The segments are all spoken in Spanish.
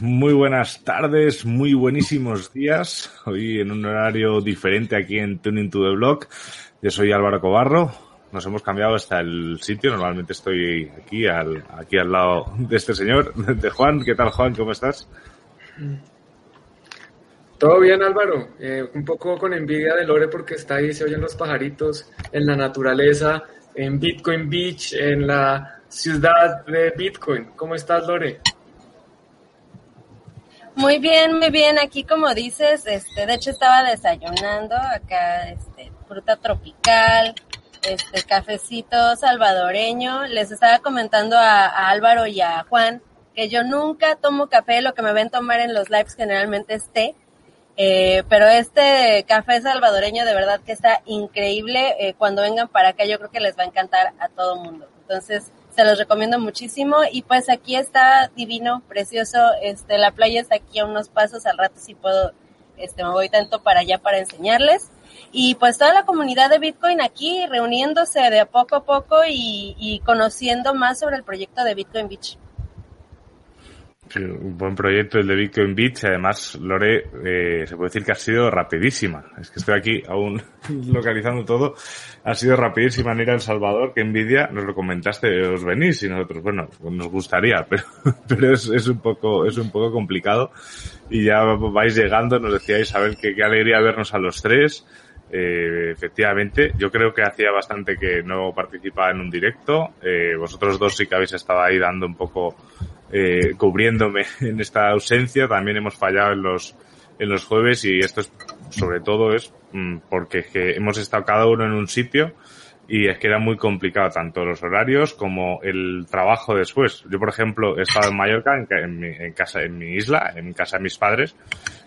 Muy buenas tardes, muy buenísimos días. Hoy en un horario diferente aquí en Tuning to the Blog. Yo soy Álvaro Cobarro. Nos hemos cambiado hasta el sitio. Normalmente estoy aquí al, aquí al lado de este señor, de Juan. ¿Qué tal, Juan? ¿Cómo estás? Todo bien, Álvaro. Eh, un poco con envidia de Lore porque está ahí, se oyen los pajaritos en la naturaleza, en Bitcoin Beach, en la ciudad de Bitcoin. ¿Cómo estás, Lore? Muy bien, muy bien. Aquí como dices, este, de hecho estaba desayunando acá, este, fruta tropical, este, cafecito salvadoreño. Les estaba comentando a, Álvaro y a Juan que yo nunca tomo café, lo que me ven tomar en los lives generalmente es té. Eh, pero este café salvadoreño de verdad que está increíble. Eh, cuando vengan para acá yo creo que les va a encantar a todo mundo. Entonces, se los recomiendo muchísimo. Y pues aquí está divino, precioso, este, la playa está aquí a unos pasos, al rato si puedo, este, me voy tanto para allá para enseñarles. Y pues toda la comunidad de Bitcoin aquí reuniéndose de a poco a poco y, y conociendo más sobre el proyecto de Bitcoin Beach un buen proyecto el de Bitcoin Beach. Además, Lore, eh, se puede decir que ha sido rapidísima. Es que estoy aquí aún localizando todo. Ha sido rapidísima en ir a El Salvador. Que envidia, nos lo comentaste, os venís y nosotros, bueno, nos gustaría, pero, pero es, es un poco, es un poco complicado. Y ya vais llegando, nos decíais, a ver qué, qué alegría vernos a los tres. Eh, efectivamente, yo creo que hacía bastante que no participaba en un directo. Eh, vosotros dos sí que habéis estado ahí dando un poco eh, cubriéndome en esta ausencia. También hemos fallado en los, en los jueves y esto es, sobre todo es mm, porque hemos estado cada uno en un sitio y es que era muy complicado tanto los horarios como el trabajo después. Yo, por ejemplo, he estado en Mallorca, en, mi, en, casa, en mi isla, en casa de mis padres,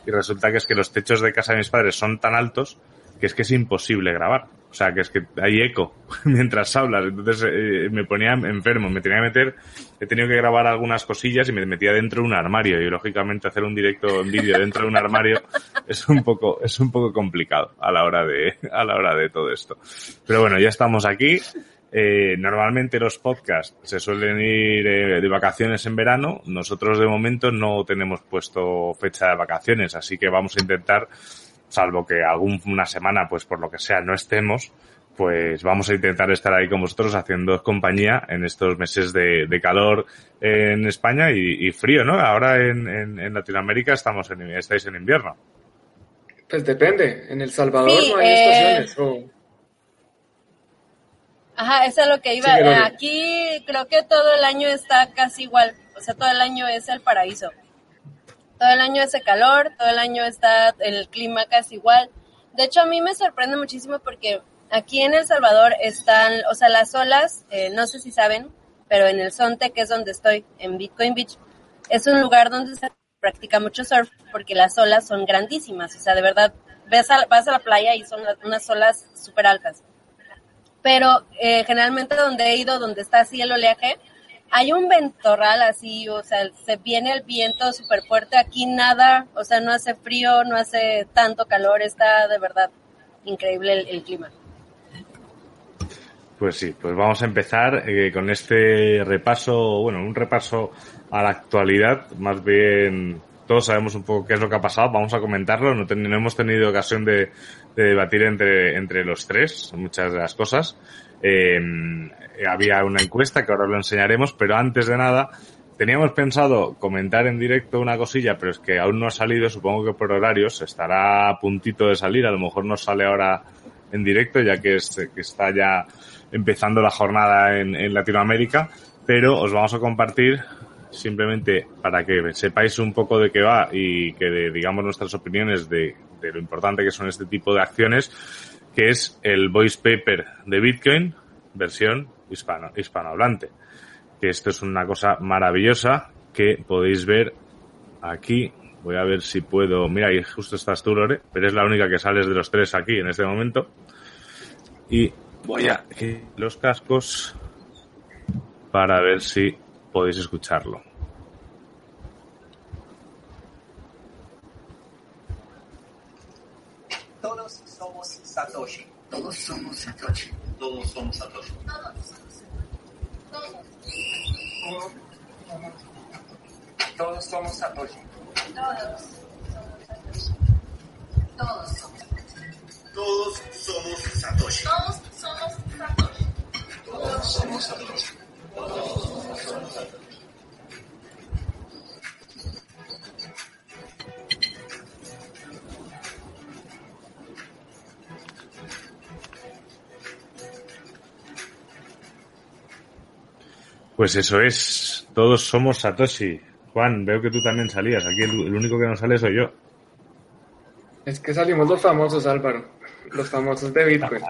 y resulta que es que los techos de casa de mis padres son tan altos que es que es imposible grabar. O sea, que es que hay eco mientras hablas. Entonces eh, me ponía enfermo, me tenía que meter, he tenido que grabar algunas cosillas y me metía dentro de un armario. Y lógicamente hacer un directo en vídeo dentro de un armario es un poco, es un poco complicado a la hora de, a la hora de todo esto. Pero bueno, ya estamos aquí. Eh, normalmente los podcasts se suelen ir eh, de vacaciones en verano. Nosotros de momento no tenemos puesto fecha de vacaciones, así que vamos a intentar salvo que alguna semana, pues por lo que sea, no estemos, pues vamos a intentar estar ahí con vosotros haciendo compañía en estos meses de, calor en España y, frío, ¿no? Ahora en, en, Latinoamérica estamos en, estáis en invierno. Pues depende. En El Salvador no hay eh, estaciones. Ajá, eso es lo que iba. Aquí creo que todo el año está casi igual. O sea, todo el año es el paraíso. Todo el año hace calor, todo el año está el clima casi igual. De hecho, a mí me sorprende muchísimo porque aquí en El Salvador están, o sea, las olas, eh, no sé si saben, pero en el Sonte, que es donde estoy, en Bitcoin Beach, es un lugar donde se practica mucho surf porque las olas son grandísimas. O sea, de verdad, ves vas a la playa y son unas olas súper altas. Pero eh, generalmente donde he ido, donde está así el oleaje, hay un ventorral así, o sea, se viene el viento súper fuerte, aquí nada, o sea, no hace frío, no hace tanto calor, está de verdad increíble el, clima. Pues sí, pues vamos a empezar eh, con este repaso, bueno, un repaso a la actualidad, más bien todos sabemos un poco qué es lo que ha pasado, vamos a comentarlo, no, hemos tenido ocasión de, de, debatir entre, entre los tres muchas de las cosas. Eh, había una encuesta que ahora lo enseñaremos, pero antes de nada, teníamos pensado comentar en directo una cosilla, pero es que aún no ha salido, supongo que por horarios, estará a puntito de salir, a lo mejor no sale ahora en directo, ya que, que está ya empezando la jornada en, en Latinoamérica, pero os vamos a compartir simplemente para que sepáis un poco de qué va y que digamos nuestras opiniones de, de lo importante que son este tipo de acciones, que es el voice paper de Bitcoin, versión hispano, hispanohablante. Que esto es una cosa maravillosa que podéis ver aquí. Voy a ver si puedo. Mira, ahí justo estás tú, Lore, pero es la única que sales de los tres aquí en este momento. Y voy a los cascos para ver si podéis escucharlo. Todos somos Satoshi. Todos somos Satoshi. Todos somos Satoshi. Todos somos Satoshi. Todos. Todos somos Satoshi. Todos somos Satoshi. Todos somos Satoshi. Todos somos Satoshi. Todos somos Satoshi. Pues eso es, todos somos Satoshi. Juan, veo que tú también salías. Aquí el, el, único que no sale soy yo. Es que salimos los famosos, Álvaro. Los famosos de Bitcoin.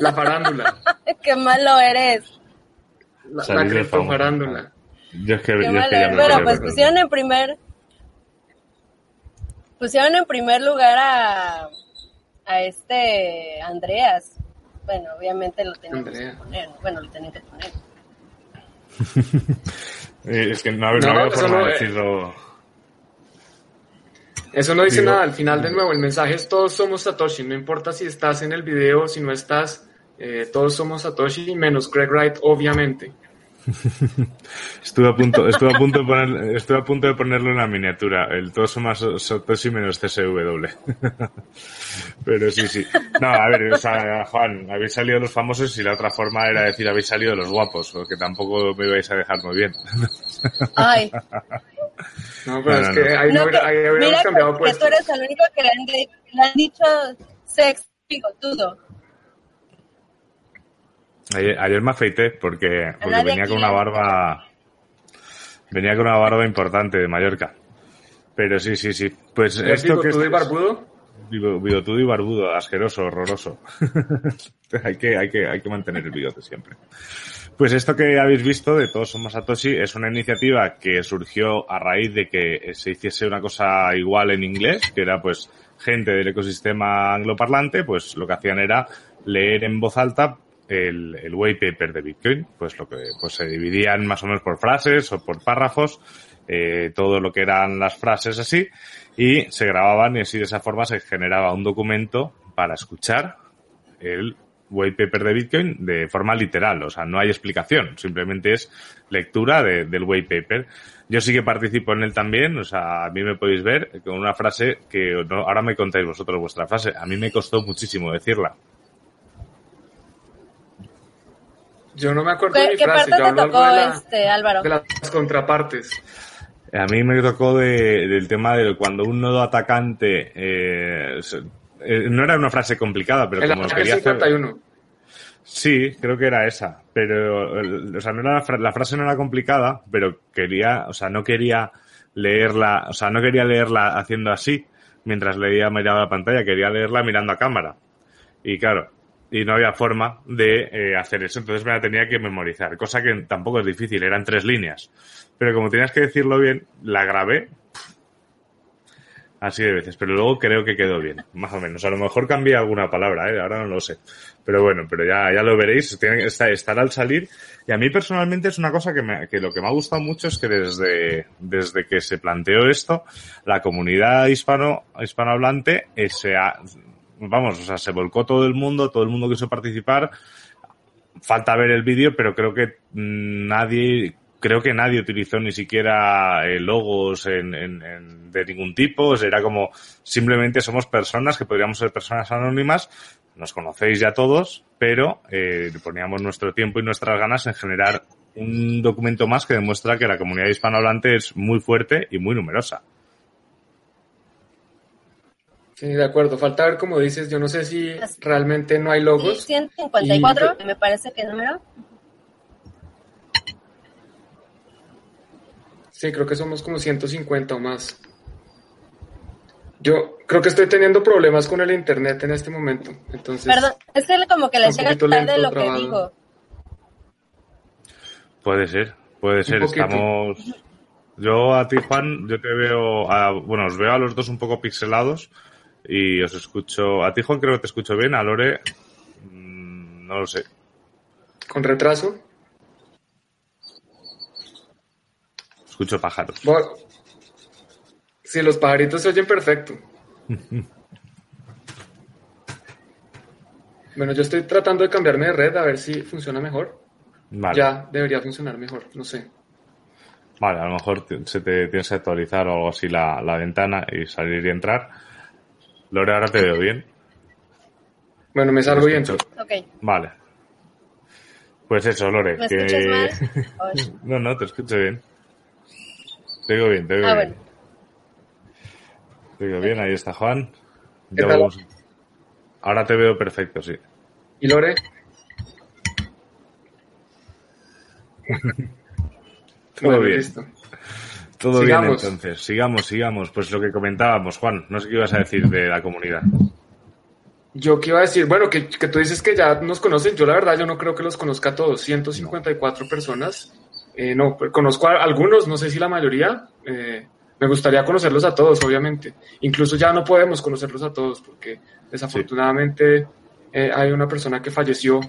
La farándula. Qué malo eres. La, la criptofarándula. Yo es que, Qué yo es malo que ya me Pero pues pero- pusieron en primer... Pusieron en primer lugar a, a este Andreas. Bueno, obviamente lo tenían que poner. Bueno, lo tenían que poner. Eh, es que no, no, No, había forma de eh. decirlo. Eso no dice Digo- nada. Al final, de nuevo, el mensaje es todos somos Satoshi. No importa si estás en el video, si no estás, eh, todos somos Satoshi, menos Greg Wright, obviamente. Estuve a punto, estuve a punto de poner, estuve a punto de ponerlo en la miniatura. El más Satoshi menos CSW. Pero sí, sí. No, a ver, o sea, Juan, habéis salido los famosos y la otra forma era decir habéis salido los guapos, porque tampoco me ibais a dejar muy bien. Ay, No, pero No, es no, que no. ahí, no, hubiera- que- ahí hubiéramos mira cambiado que, que puesto. tú eres el único que le han, de- le han dicho sex bigotudo. Ayer, ayer me afeité porque, porque venía aquí con una barba, venía con una barba importante de Mallorca. Pero sí, sí, sí. Pues ¿Eres esto que bigotudo y es- barbudo? Bigo- Bigotudo y barbudo, asqueroso, horroroso. hay, que, hay, que, hay que mantener el bigote siempre. Pues esto que habéis visto de Todos Somos Satoshi es una iniciativa que surgió a raíz de que se hiciese una cosa igual en inglés, que era pues gente del ecosistema angloparlante, pues lo que hacían era leer en voz alta el, white paper de Bitcoin, pues lo que pues se dividían más o menos por frases o por párrafos, eh, todo lo que eran las frases así, y se grababan y así de esa forma se generaba un documento para escuchar el white paper de Bitcoin de forma literal, o sea, no hay explicación, simplemente es lectura de- del white paper. Yo sí que participo en él también, o sea, a mí me podéis ver con una frase que no- ahora me contáis vosotros vuestra frase, a mí me costó muchísimo decirla. Yo no me acuerdo de ¿Qué, mi qué frase. parte Yo te tocó, de, la- este, Álvaro? de las contrapartes. A mí me tocó de- del tema de cuando un nodo atacante, eh, eh, no era una frase complicada, pero El como ataque quería hacer, 51. Sí, creo que era esa, pero o sea, no era la, fra- la frase no era complicada, pero quería, o sea, no quería leerla, o sea, no quería leerla haciendo así mientras leía miraba la pantalla, quería leerla mirando a cámara. Y claro, y no había forma de eh, hacer eso, entonces me la tenía que memorizar, cosa que tampoco es difícil, eran tres líneas. Pero como tenías que decirlo bien, la grabé así de veces, pero luego creo que quedó bien, más o menos. A lo mejor cambié alguna palabra, ¿eh? ahora no lo sé. Pero bueno, pero ya, ya lo veréis, tiene, está, estará al salir. Y a mí personalmente es una cosa que, me, que lo que me ha gustado mucho es que desde, desde que se planteó esto, la comunidad hispano, hispanohablante eh, se ha, vamos, o sea, se volcó todo el mundo, todo el mundo quiso participar. Falta ver el vídeo, pero creo que nadie, creo que nadie utilizó ni siquiera eh, logos en, en- en- de ningún tipo. Era como simplemente somos personas que podríamos ser personas anónimas. Nos conocéis ya todos, pero eh, poníamos nuestro tiempo y nuestras ganas en generar un documento más que demuestra que la comunidad hispanohablante es muy fuerte y muy numerosa. Sí, de acuerdo. Falta ver, como dices, yo no sé si realmente no hay Sí, logos. 154, me parece que el número. Sí, creo que somos como 150 o más. Yo creo que estoy teniendo problemas con el internet en este momento. Entonces, Perdón, es que como que les llega tarde lo que digo. Puede ser, puede ser. Estamos. Yo a ti, Juan, yo te veo. Bueno, os veo a los dos un poco pixelados y os escucho. A ti, Juan, creo que te escucho bien. A Lore, mm, no lo sé. ¿Con retraso? Escucho pájaros. Sí, los pajaritos se oyen perfecto. bueno, yo estoy tratando de cambiarme de red a ver si funciona mejor. Ya debería funcionar mejor, no sé. Vale, a lo mejor se te tienes que actualizar o algo así la, ventana y salir y entrar. Lore, ahora te veo bien. Bueno, me salgo y entro. Vale. Pues eso, Lore. ¿Me que... no, no, te escucho bien. Te digo bien, te digo ah, bien. Te digo bien, ahí está Juan. Ahora te veo perfecto, sí. ¿Y Lore? Todo bien. Todo bien entonces. Sigamos, sigamos. Pues lo que comentábamos, Juan, no sé qué ibas a decir de la comunidad. Yo qué iba a decir, bueno, que, que, tú dices que ya nos conocen, yo la verdad yo no creo que los conozca a todos, 154 personas eh, no, pues, conozco a algunos, no sé si la mayoría. Eh, me gustaría conocerlos a todos, obviamente. Incluso ya no podemos conocerlos a todos porque desafortunadamente eh, hay una persona que falleció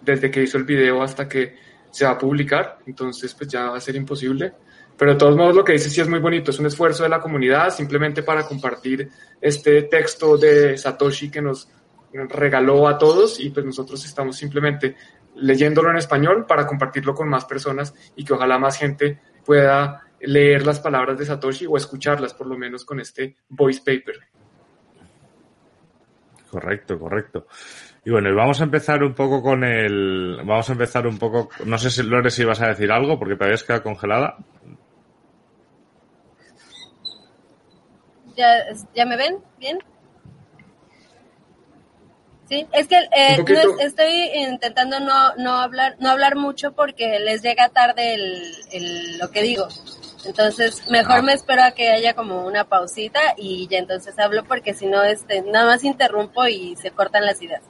desde que hizo el video hasta que se va a publicar, entonces pues ya va a ser imposible. Pero de todos modos lo que dice sí es muy bonito, es un esfuerzo de la comunidad simplemente para compartir este texto de Satoshi que nos regaló a todos y pues nosotros estamos simplemente leyéndolo en español para compartirlo con más personas y que ojalá más gente pueda leer las palabras de Satoshi o escucharlas por lo menos con este voice paper. Correcto, correcto. Y bueno, vamos a empezar un poco con el. Vamos a empezar un poco. No sé si Lore si vas a decir algo porque te habías quedado congelada. ¿Ya, ¿Ya me ven? ¿Bien? Sí, es que eh, estoy intentando no, no hablar no hablar mucho porque les llega tarde el, lo que digo. Entonces, mejor ah. me espero a que haya como una pausita y ya entonces hablo porque si no, este, nada más interrumpo y se cortan las ideas.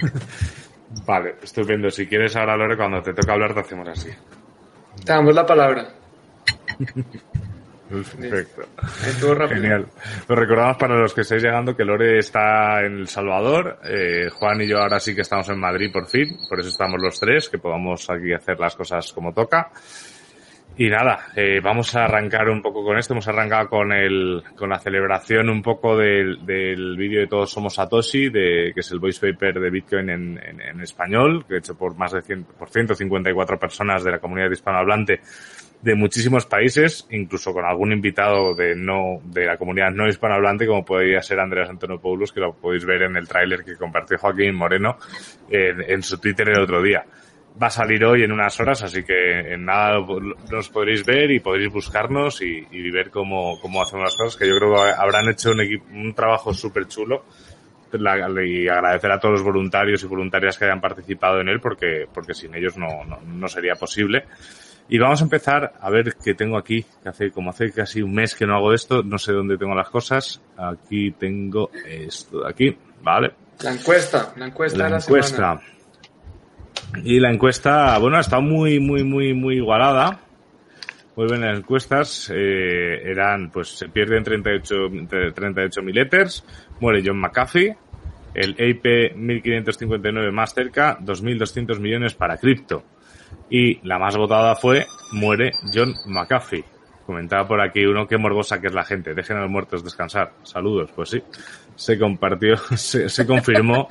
vale, estupendo. Si quieres ahora, Lore, cuando te toca hablar te hacemos así. Te damos la palabra. Perfecto. Genial. Pues recordamos para los que estáis llegando que Lore está en El Salvador, eh, Juan y yo ahora sí que estamos en Madrid por fin, por eso estamos los tres, que podamos aquí hacer las cosas como toca. Y nada, eh, vamos a arrancar un poco con esto. Hemos arrancado con el, con la celebración un poco del, del vídeo de Todos Somos Satoshi, de, que es el voice paper de Bitcoin en, en, en español, que he hecho por más de 100, por 154 personas de la comunidad hispanohablante de muchísimos países, incluso con algún invitado de no de la comunidad no hispanohablante, como podría ser Andreas Antonopoulos, que lo podéis ver en el tráiler que compartió Joaquín Moreno en, su Twitter el otro día. Va a salir hoy en unas horas, así que en nada nos podréis ver y podréis buscarnos y, ver cómo, cómo hacemos las cosas, que yo creo que habrán hecho un, un trabajo súper chulo y agradecer a todos los voluntarios y voluntarias que hayan participado en él porque, porque sin ellos no, no, no sería posible. Y vamos a empezar a ver qué tengo aquí, que hace como hace casi un mes que no hago esto, no sé dónde tengo las cosas. Aquí tengo esto de aquí, ¿vale? La encuesta, la encuesta la, encuesta. Y la encuesta, bueno, está muy, muy, muy, muy igualada. Vuelven las encuestas, eh, eran, pues se pierden 38, 38 mil éteres, muere John McAfee, el AP 1559 más cerca, 2.200 millones para cripto. Y la más votada fue Muere John McAfee. Comentaba por aquí uno que morbosa que es la gente. Dejen a los muertos descansar. Saludos. Pues sí, se compartió, se, confirmó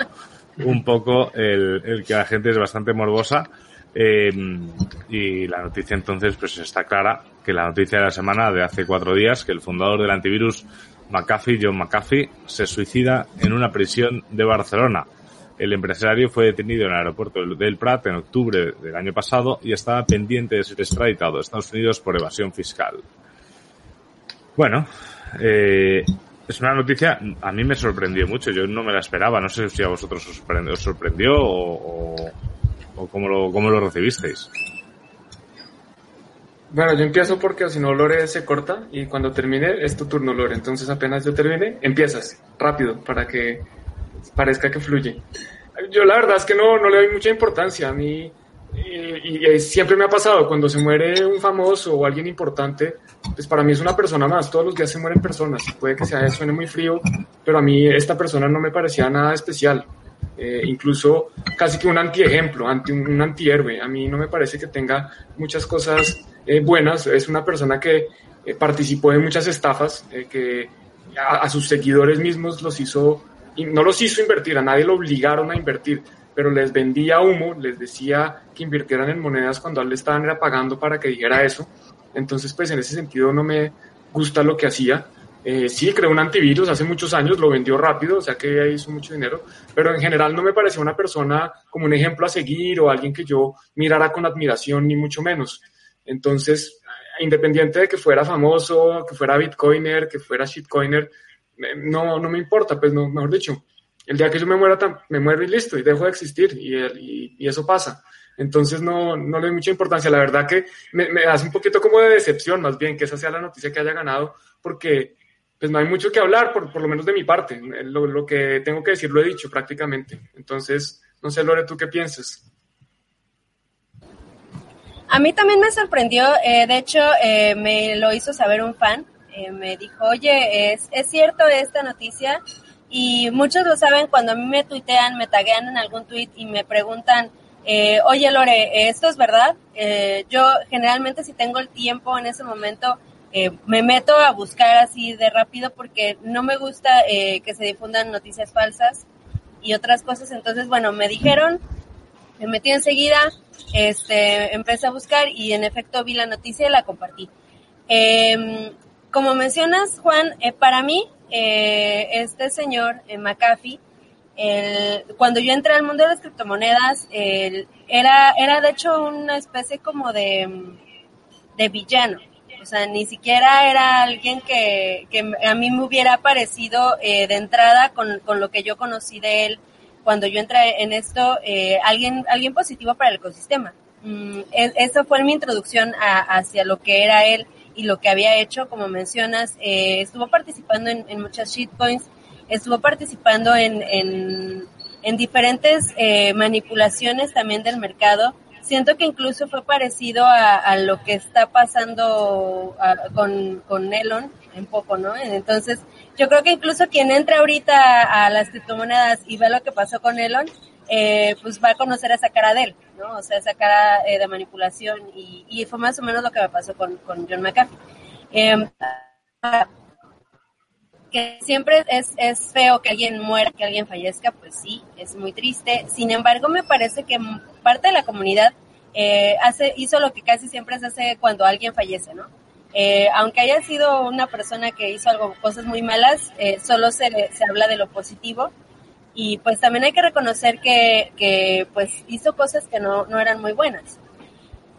un poco el, el, que la gente es bastante morbosa. Eh, y la noticia entonces pues está clara que la noticia de la semana de hace cuatro días que el fundador del antivirus McAfee, John McAfee, se suicida en una prisión de Barcelona. El empresario fue detenido en el aeropuerto del Prat en octubre del año pasado y estaba pendiente de ser extraditado a Estados Unidos por evasión fiscal. Bueno, eh, es una noticia, a mí me sorprendió mucho, yo no me la esperaba, no sé si a vosotros os sorprendió, o, o, cómo, lo, cómo lo recibisteis. Bueno, yo empiezo porque si no Lore se corta y cuando termine es tu turno, Lore. Entonces apenas yo termine, empiezas rápido para que parezca que fluye. Yo la verdad es que no, no le doy mucha importancia. A mí y, siempre me ha pasado, cuando se muere un famoso o alguien importante, pues para mí es una persona más, todos los días se mueren personas, puede que sea, suene muy frío, pero a mí esta persona no me parecía nada especial, eh, incluso casi que un antiejemplo, anti, un antihéroe, a mí no me parece que tenga muchas cosas eh, buenas, es una persona que eh, participó en muchas estafas, que a, a sus seguidores mismos los hizo, y no los hizo invertir, a nadie lo obligaron a invertir, pero les vendía humo, les decía que invirtieran en monedas cuando le estaban pagando para que dijera eso. Entonces, pues en ese sentido no me gusta lo que hacía. Eh, sí, creó un antivirus hace muchos años, lo vendió rápido, o sea que hizo mucho dinero, pero en general no me parecía una persona como un ejemplo a seguir o alguien que yo mirara con admiración, ni mucho menos. Entonces, independiente de que fuera famoso, que fuera bitcoiner, que fuera shitcoiner, no, no me importa, pues no, mejor dicho, el día que yo me muera, me muero y listo, y dejo de existir, y, y, eso pasa. Entonces no, no le doy mucha importancia. La verdad que me, me, hace un poquito como de decepción, más bien, que esa sea la noticia que haya ganado, porque pues no hay mucho que hablar, por, por lo menos de mi parte. Lo, lo, que tengo que decir lo he dicho prácticamente. Entonces, no sé, Lore, ¿tú qué piensas? A mí también me sorprendió, eh, de hecho, eh, me lo hizo saber un fan. Eh, me dijo, oye, ¿es, ¿es cierto esta noticia? y muchos lo saben cuando a mí me tuitean, me taguean en algún tweet y me preguntan, eh, oye Lore, ¿esto es verdad? Eh, yo generalmente si tengo el tiempo en ese momento, me meto a buscar así de rápido porque no me gusta que se difundan noticias falsas y otras cosas. Entonces, bueno, me dijeron, me metí enseguida, este, empecé a buscar y en efecto vi la noticia y la compartí. Em, como mencionas, Juan, para mí eh, este señor, eh, McAfee, cuando yo entré al mundo de las criptomonedas, era, era de hecho una especie como de, de villano. O sea, ni siquiera era alguien que, a mí me hubiera parecido eh, de entrada con, con, lo que yo conocí de él cuando yo entré en esto, eh, alguien, alguien positivo para el ecosistema. Mm, e, eso fue mi introducción hacia lo que era él y lo que había hecho, como mencionas, eh, estuvo participando en, muchas shitcoins, estuvo participando en, en, diferentes eh, manipulaciones también del mercado. Siento que incluso fue parecido a, lo que está pasando con, con Elon, un poco, ¿no? Entonces, yo creo que incluso quien entra ahorita a las criptomonedas y ve lo que pasó con Elon, eh, pues va a conocer esa cara de él, ¿no? O sea, esa cara eh, de manipulación y, y, fue más o menos lo que me pasó con, con John McAfee. Eh, que siempre es, es feo que alguien muera, que alguien fallezca, pues sí, es muy triste. Sin embargo, me parece que parte de la comunidad eh, hace, hizo lo que casi siempre se hace cuando alguien fallece, ¿no? Eh, aunque haya sido una persona que hizo algo, cosas muy malas, eh, solo se, se habla de lo positivo y pues también hay que reconocer que, que pues hizo cosas que no, no eran muy buenas.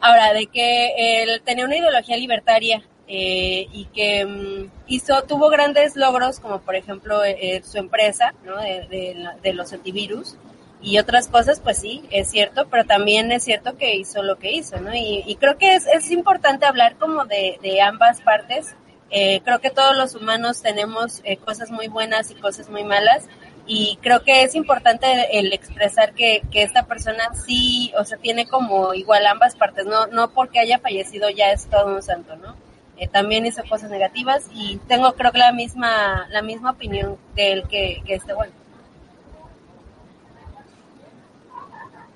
Ahora, de que él tenía una ideología libertaria eh, y que mm, hizo, tuvo grandes logros, como por ejemplo eh, su empresa, ¿no? De, los antivirus y otras cosas, pues sí, es cierto, pero también es cierto que hizo lo que hizo, ¿no? Y, y creo que es, es importante hablar como de, de ambas partes. Eh, creo que todos los humanos tenemos eh, cosas muy buenas y cosas muy malas y creo que es importante el expresar que, que, esta persona sí, o sea, tiene como igual ambas partes, no, no porque haya fallecido ya es todo un santo, ¿no? Eh, también hizo cosas negativas y tengo creo que la misma, la misma opinión de él que, que este bueno.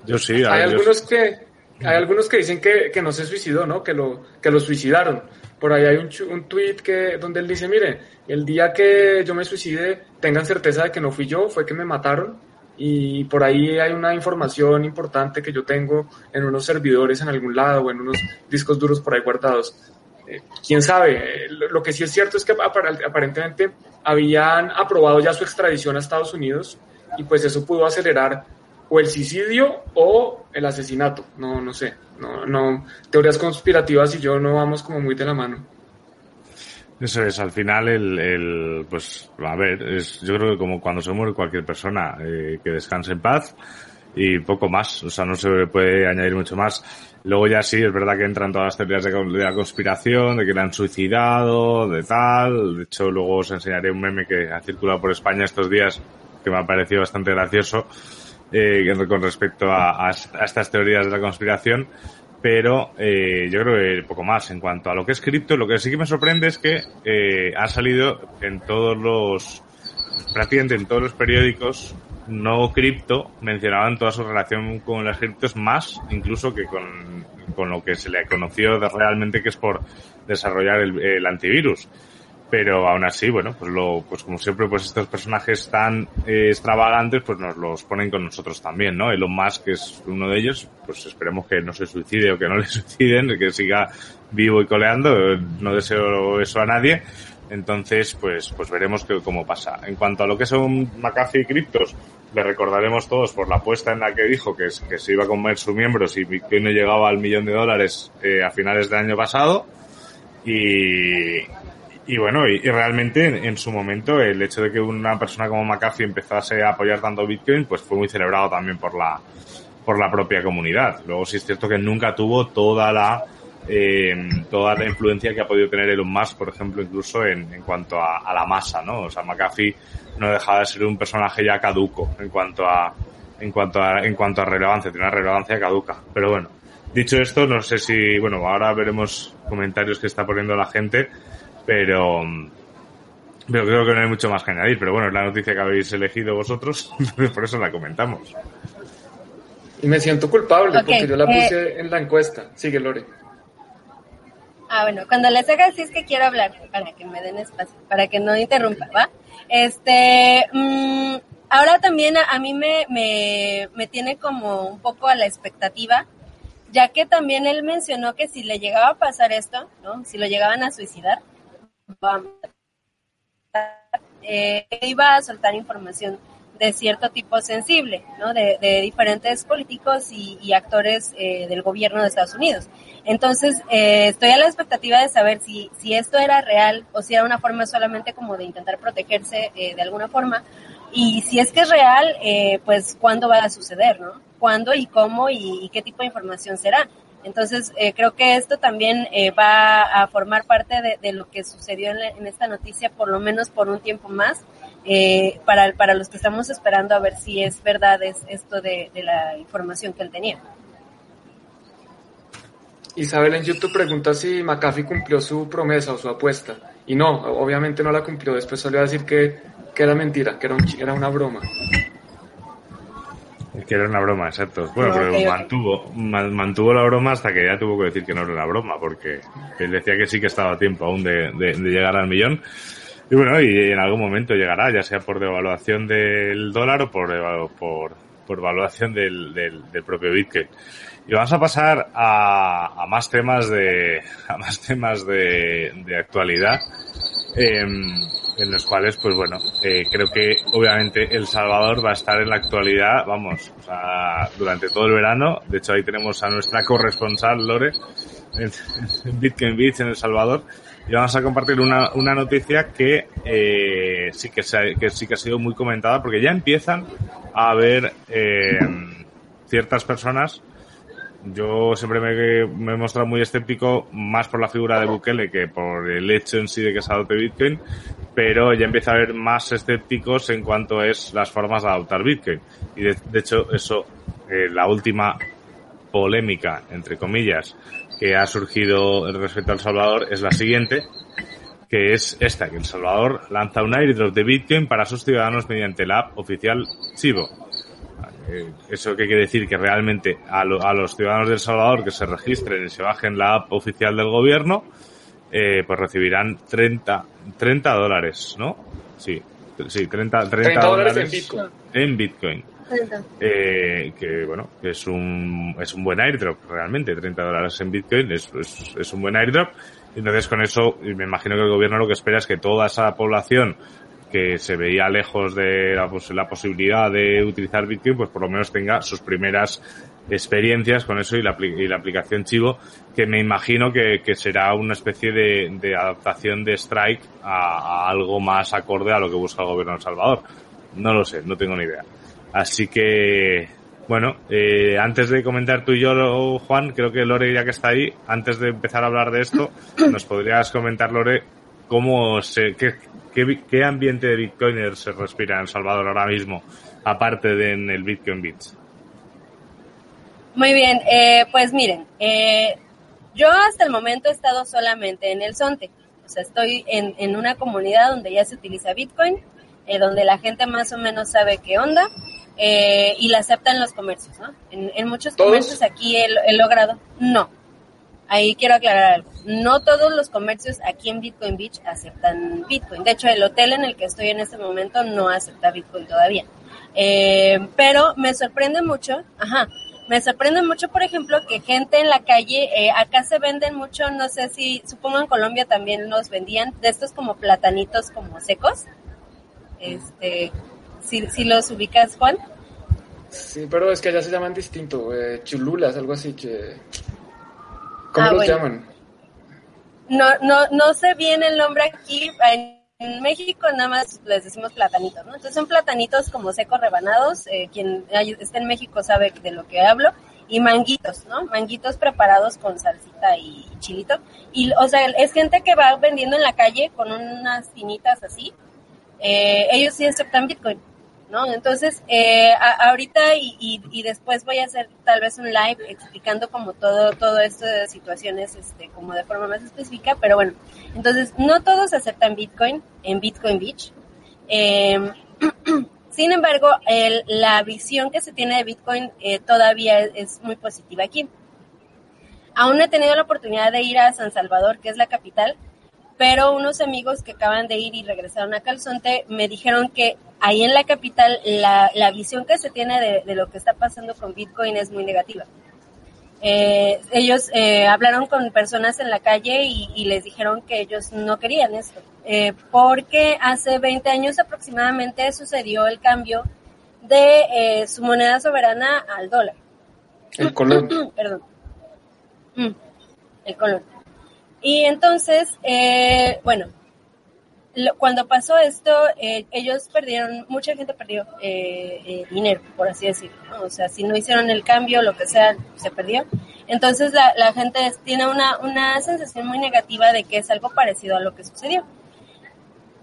Yo sí. Hay algunos que, hay algunos que dicen que, que no se suicidó, ¿no? Que lo, que lo suicidaron. Por ahí hay un, un tweet que, donde él dice, mire, el día que yo me suicide, tengan certeza de que no fui yo, fue que me mataron. Y por ahí hay una información importante que yo tengo en unos servidores en algún lado o en unos discos duros por ahí guardados. Eh, quién sabe, lo que sí es cierto es que aparentemente habían aprobado ya su extradición a Estados Unidos y pues eso pudo acelerar o el suicidio o el asesinato. No, no sé. No, no. Teorías conspirativas y yo no vamos como muy de la mano. Eso es, al final el, el pues, a ver, es, yo creo que como cuando se muere cualquier persona, eh, que descanse en paz y poco más, o sea, no se puede añadir mucho más. Luego ya sí, es verdad que entran todas las teorías de, la conspiración, de que le han suicidado, de tal. De hecho, luego os enseñaré un meme que ha circulado por España estos días, que me ha parecido bastante gracioso, eh, con respecto a, a, estas teorías de la conspiración. Pero eh, yo creo que poco más. En cuanto a lo que es cripto, lo que sí que me sorprende es que eh, ha salido en todos los, prácticamente en todos los periódicos no cripto mencionaban toda su relación con las criptos más incluso que con, con lo que se le conoció realmente que es por desarrollar el, el, antivirus. Pero aún así, bueno, pues lo, pues como siempre, pues estos personajes tan eh, extravagantes, pues nos los ponen con nosotros también, ¿no? Elon Musk es uno de ellos, pues esperemos que no se suicide o que no le suiciden, que siga vivo y coleando, no deseo eso a nadie, entonces, pues, pues veremos que, cómo pasa. En cuanto a lo que son McAfee y criptos, le recordaremos todos por la apuesta en la que dijo que, que se iba a comer su miembro si Bitcoin no llegaba al millón de dólares eh, a finales del año pasado. Y, y bueno, y, realmente en, en, su momento el hecho de que una persona como McAfee empezase a apoyar tanto Bitcoin, pues fue muy celebrado también por la, por la propia comunidad. Luego sí es cierto que nunca tuvo toda la eh, toda la influencia que ha podido tener Elon Musk, por ejemplo, incluso en, en cuanto a, a, la masa, ¿no? O sea, McAfee no dejaba de ser un personaje ya caduco en cuanto a, en cuanto a, en cuanto a relevancia, tiene una relevancia caduca. Pero bueno, dicho esto, no sé si, bueno, ahora veremos comentarios que está poniendo la gente, pero, pero creo que no hay mucho más que añadir. Pero bueno, es la noticia que habéis elegido vosotros, por eso la comentamos. Y me siento culpable okay, porque yo la puse eh... en la encuesta. Sigue, Lore. Ah, bueno, cuando les haga así es que quiero hablar, para que me den espacio, para que no interrumpa, ¿va? Este, mmm, ahora también a, a mí me, me, me, tiene como un poco a la expectativa, ya que también él mencionó que si le llegaba a pasar esto, ¿no? Si lo llegaban a suicidar, eh, iba a soltar información de cierto tipo sensible, ¿no? De, diferentes políticos y, actores eh, del gobierno de Estados Unidos. Entonces, eh, estoy a la expectativa de saber si, si esto era real o si era una forma solamente como de intentar protegerse eh, de alguna forma. Y si es que es real, eh, pues cuándo va a suceder, ¿no? ¿Cuándo y cómo y qué tipo de información será? Entonces, eh, creo que esto también eh, va a formar parte de, lo que sucedió en, la, esta noticia, por lo menos por un tiempo más, eh, para, para los que estamos esperando a ver si es verdad es esto de, la información que él tenía. Isabel en YouTube pregunta si McAfee cumplió su promesa o su apuesta. Y no, obviamente no la cumplió. Después salió a decir que, que era mentira, que era, era una broma. Que era una broma, exacto. Bueno, pero mantuvo, mantuvo la broma hasta que ya tuvo que decir que no era una broma, porque él decía que sí que estaba a tiempo aún de, de, de llegar al millón. Y bueno, y en algún momento llegará, ya sea por devaluación del dólar o por, por, por evaluación del, del, del propio Bitcoin. Y vamos a pasar a, a más temas de, a más temas de, de actualidad, eh, en los cuales, pues bueno, eh, creo que obviamente El Salvador va a estar en la actualidad, vamos, o sea, durante todo el verano. De hecho, ahí tenemos a nuestra corresponsal, Lore, en, en Bitcoin Beach, en El Salvador. Y vamos a compartir una, una noticia que, eh, sí que, se, que sí que ha sido muy comentada, porque ya empiezan a haber eh, ciertas personas yo siempre me, he mostrado muy escéptico más por la figura de Bukele que por el hecho en sí de que se adopte Bitcoin, pero ya empieza a haber más escépticos en cuanto es las formas de adoptar Bitcoin. Y de, de hecho eso, eh, la última polémica, entre comillas, que ha surgido respecto a El Salvador es la siguiente, que es esta, que El Salvador lanza un airdrop de Bitcoin para sus ciudadanos mediante la app oficial Chivo ¿Eso qué quiere decir? Que realmente a, lo, a, los ciudadanos de El Salvador que se registren y se bajen la app oficial del gobierno, eh, pues recibirán 30, 30 dólares, ¿no? Sí, sí 30, 30, 30 dólares en Bitcoin. En Bitcoin. Eh, que bueno, que es un, es un buen airdrop realmente, 30 dólares en Bitcoin es, es, es un buen airdrop. Entonces con eso me imagino que el gobierno lo que espera es que toda esa población que se veía lejos de la, pues, la, posibilidad de utilizar Bitcoin, pues por lo menos tenga sus primeras experiencias con eso y la, y la aplicación Chivo, que me imagino que, que será una especie de, de adaptación de Strike a, a, algo más acorde a lo que busca el gobierno de El Salvador. No lo sé, no tengo ni idea. Así que Bueno, eh, antes de comentar tú y yo, Juan, creo que Lore, ya que está ahí, antes de empezar a hablar de esto, nos podrías comentar, Lore, cómo se, qué, qué, ambiente de Bitcoiners se respira en El Salvador ahora mismo, aparte de en el Bitcoin Beach. Muy bien, eh, pues miren, eh, yo hasta el momento he estado solamente en el Sonte, o sea, estoy en, en una comunidad donde ya se utiliza Bitcoin, eh, donde la gente más o menos sabe qué onda, eh, y la aceptan los comercios, ¿no? En, muchos comercios aquí he, logrado, no, ahí quiero aclarar algo, no todos los comercios aquí en Bitcoin Beach aceptan Bitcoin, de hecho el hotel en el que estoy en este momento no acepta Bitcoin todavía, eh, pero me sorprende mucho, ajá, me sorprende mucho, por ejemplo, que gente en la calle, eh, acá se venden mucho, no sé si, supongo en Colombia también los vendían, de estos como platanitos como secos, este, si, los ubicas, Juan. Sí, pero es que allá se llaman distinto, eh, chululas, algo así que... ¿Cómo ah, los llaman? No, no, no sé bien el nombre aquí. En México nada más les decimos platanitos, ¿no? Entonces son platanitos como secos rebanados. Eh, quien está en México sabe de lo que hablo. Y manguitos, ¿no? Manguitos preparados con salsita y chilito. Y, o sea, es gente que va vendiendo en la calle con unas tinitas así. Eh, ellos sí aceptan Bitcoin. ¿No? Entonces, eh, ahorita y, después voy a hacer tal vez un live explicando como todo, todo esto de situaciones, este, como de forma más específica, pero bueno, entonces, no todos aceptan Bitcoin en Bitcoin Beach. Em, sin embargo, la visión que se tiene de Bitcoin eh, todavía es, muy positiva aquí. Aún he tenido la oportunidad de ir a San Salvador, que es la capital, pero unos amigos que acaban de ir y regresaron a Calzonte me dijeron que ahí en la capital la, visión que se tiene de, lo que está pasando con Bitcoin es muy negativa. Eh, ellos eh, hablaron con personas en la calle y, les dijeron que ellos no querían esto, eh, porque hace 20 años aproximadamente sucedió el cambio de su moneda soberana al dólar. El colón. Perdón. Mm, el colón. Y entonces, eh, bueno, cuando pasó esto, eh, ellos perdieron, mucha gente perdió eh, dinero, por así decirlo. O sea, si no hicieron el cambio, lo que sea, se perdió. Entonces la, gente tiene una, una sensación muy negativa de que es algo parecido a lo que sucedió.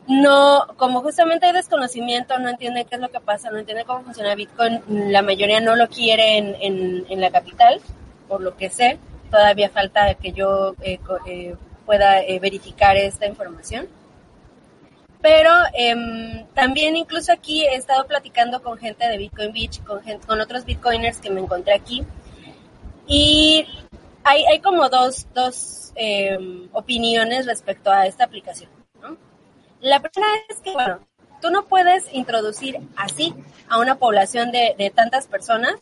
No, como justamente hay desconocimiento, no entienden qué es lo que pasa, no entienden cómo funciona Bitcoin, la mayoría no lo quiere en, en la capital, por lo que sé todavía falta que yo eh, eh, pueda eh, verificar esta información. Pero em, también incluso aquí he estado platicando con gente de Bitcoin Beach, con, con otros Bitcoiners que me encontré aquí. Y hay, hay como dos, dos em, opiniones respecto a esta aplicación. La primera es que, bueno, tú no puedes introducir así a una población de, de tantas personas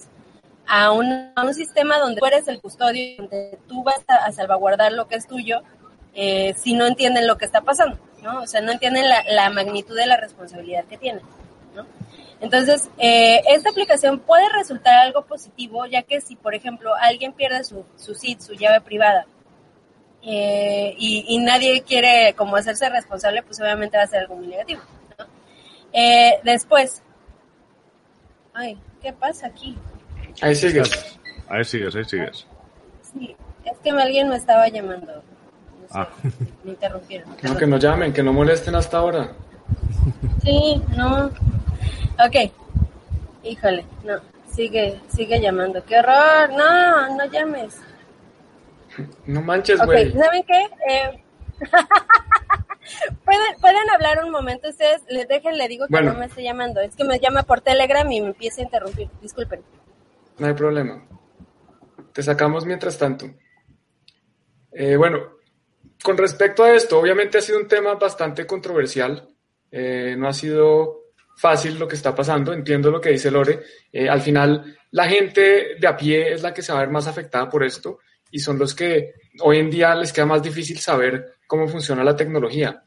a un, a un sistema donde tú eres el custodio, donde tú vas a, salvaguardar lo que es tuyo, eh, si no entienden lo que está pasando, ¿no? O sea, no entienden la, la magnitud de la responsabilidad que tienen, ¿no? Entonces, eh, esta aplicación puede resultar algo positivo, ya que si, por ejemplo, alguien pierde su, su SID, su llave privada, eh, y, y, nadie quiere como hacerse responsable, pues obviamente va a ser algo muy negativo. ¿no? Eh, después, ay, ¿qué pasa aquí? Ahí sigues. Ahí sigues, ahí sigues. Sí, es que alguien me estaba llamando. ah. Me interrumpieron. No, que no llamen, que no molesten hasta ahora. Sí, no. Ok. Híjole, no. Sigue, sigue llamando. ¡Qué horror! No, no llames. No manches, güey. Okay, ¿saben qué? Eh... ¿Pueden, pueden hablar un momento ustedes, les dejen, le digo que no me esté llamando. Es que me llama por Telegram y me empieza a interrumpir. Disculpen. No hay problema. Te sacamos mientras tanto. Eh, bueno, con respecto a esto, obviamente ha sido un tema bastante controversial. Eh, no ha sido fácil lo que está pasando. Entiendo lo que dice Lore. Eh, al final, la gente de a pie es la que se va a ver más afectada por esto y son los que hoy en día les queda más difícil saber cómo funciona la tecnología.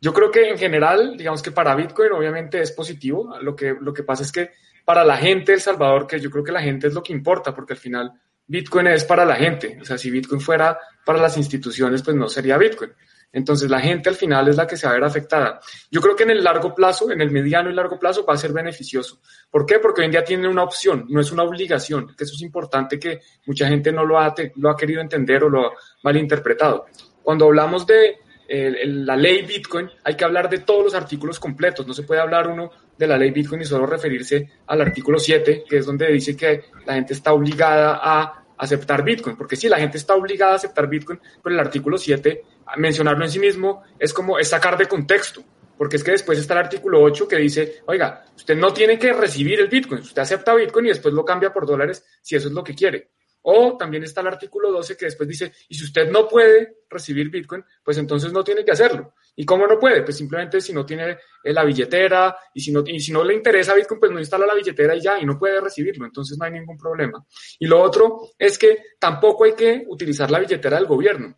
Yo creo que en general, digamos que para Bitcoin obviamente es positivo. Lo que, lo que pasa es que para la gente de El Salvador, que yo creo que la gente es lo que importa, porque al final Bitcoin es para la gente. O sea, si Bitcoin fuera para las instituciones, pues no sería Bitcoin. Entonces la gente al final es la que se va a ver afectada. Yo creo que en el largo plazo, en el mediano y largo plazo va a ser beneficioso. ¿Por qué? Porque hoy en día tiene una opción, no es una obligación, que eso es importante que mucha gente no lo ha, lo ha querido entender o lo ha malinterpretado. Cuando hablamos de la ley Bitcoin, hay que hablar de todos los artículos completos. No se puede hablar uno de la ley Bitcoin y solo referirse al artículo 7, que es donde dice que la gente está obligada a aceptar Bitcoin. Porque si la gente está obligada a aceptar Bitcoin, pero el artículo 7, mencionarlo en sí mismo es como es sacar de contexto. Porque es que después está el artículo 8 que dice, oiga, usted no tiene que recibir el Bitcoin, usted acepta Bitcoin y después lo cambia por dólares si eso es lo que quiere. O también está el artículo 12 que después dice, y si usted no puede recibir Bitcoin, pues entonces no tiene que hacerlo. ¿Y cómo no puede? Pues simplemente si no tiene eh, la billetera y si no, y si no le interesa Bitcoin, pues no instala la billetera y ya, y no puede recibirlo. Entonces no hay ningún problema. Y lo otro es que tampoco hay que utilizar la billetera del gobierno.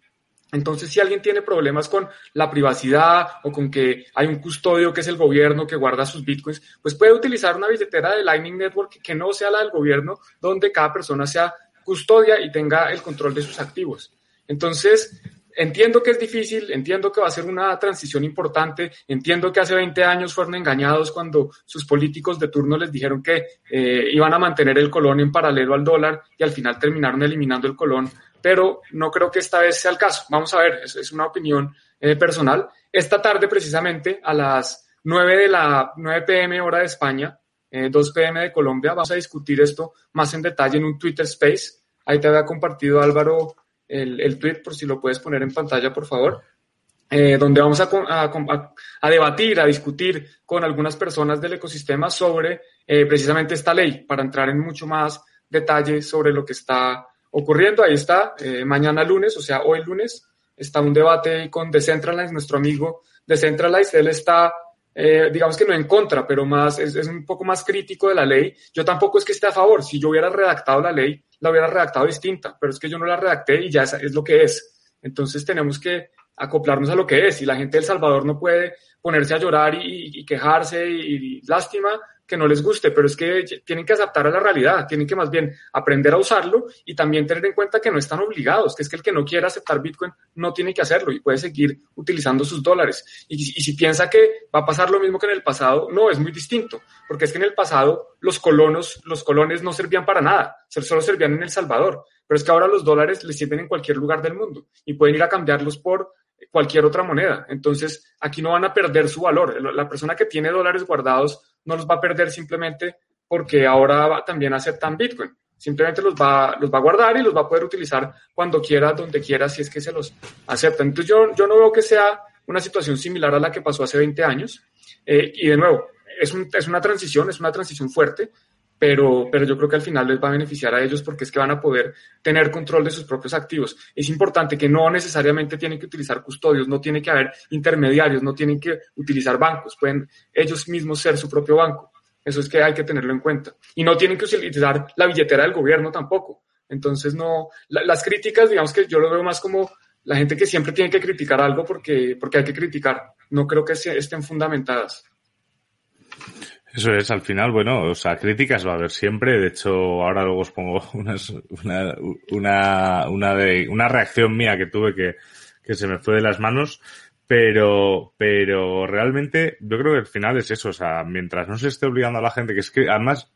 Entonces, si alguien tiene problemas con la privacidad o con que hay un custodio que es el gobierno que guarda sus bitcoins, pues puede utilizar una billetera de Lightning Network que no sea la del gobierno, donde cada persona sea custodia y tenga el control de sus activos. Entonces, entiendo que es difícil, entiendo que va a ser una transición importante, entiendo que hace 20 años fueron engañados cuando sus políticos de turno les dijeron que eh, iban a mantener el colón en paralelo al dólar y al final terminaron eliminando el colón, pero no creo que esta vez sea el caso. Vamos a ver, es, una opinión eh, personal. Esta tarde, precisamente, a las 9 de la 9 pm hora de España, 2 eh, pm de Colombia, vamos a discutir esto más en detalle en un Twitter Space Ahí te había compartido Álvaro el, el tweet, por si lo puedes poner en pantalla, por favor. Eh, donde vamos a, a, debatir, a discutir con algunas personas del ecosistema sobre eh, precisamente esta ley, para entrar en mucho más detalle sobre lo que está ocurriendo. Ahí está, eh, mañana lunes, o sea, hoy lunes, está un debate con Decentralize, nuestro amigo Decentralize. Él está digamos que no en contra, pero más, es, es, un poco más crítico de la ley. Yo tampoco es que esté a favor. Si yo hubiera redactado la ley, la hubiera redactado distinta, pero es que yo no la redacté y ya es, lo que es. Entonces tenemos que acoplarnos a lo que es y la gente del Salvador no puede ponerse a llorar y, quejarse y, lástima que no les guste, pero es que tienen que adaptar a la realidad, tienen que más bien aprender a usarlo y también tener en cuenta que no están obligados, que es que el que no quiera aceptar Bitcoin no tiene que hacerlo y puede seguir utilizando sus dólares. Y, y si piensa que va a pasar lo mismo que en el pasado, no, es muy distinto, porque es que en el pasado los colonos, los colones no servían para nada, solo servían en El Salvador, pero es que ahora los dólares les sirven en cualquier lugar del mundo y pueden ir a cambiarlos por cualquier otra moneda. Entonces, aquí no van a perder su valor. La persona que tiene dólares guardados no los va a perder simplemente porque ahora también aceptan Bitcoin. Simplemente los va, los va a guardar y los va a poder utilizar cuando quiera, donde quiera, si es que se los acepta. Entonces, yo, yo no veo que sea una situación similar a la que pasó hace 20 años. Eh, y de nuevo, es, un, es una transición, es una transición fuerte, pero, pero yo creo que al final les va a beneficiar a ellos porque es que van a poder tener control de sus propios activos. Es importante que no necesariamente tienen que utilizar custodios, no tiene que haber intermediarios, no tienen que utilizar bancos, pueden ellos mismos ser su propio banco. Eso es que hay que tenerlo en cuenta. Y no tienen que utilizar la billetera del gobierno tampoco. Entonces, no, las críticas, digamos que yo lo veo más como la gente que siempre tiene que criticar algo porque, porque hay que criticar. No creo que estén fundamentadas. Eso es, al final, bueno, o sea, críticas va a haber siempre. De hecho, ahora luego os pongo unas, una, una, una, de, una reacción mía que tuve que, que se me fue de las manos. Pero, pero realmente yo creo que al final es eso. O sea, mientras no se esté obligando a la gente, que es que además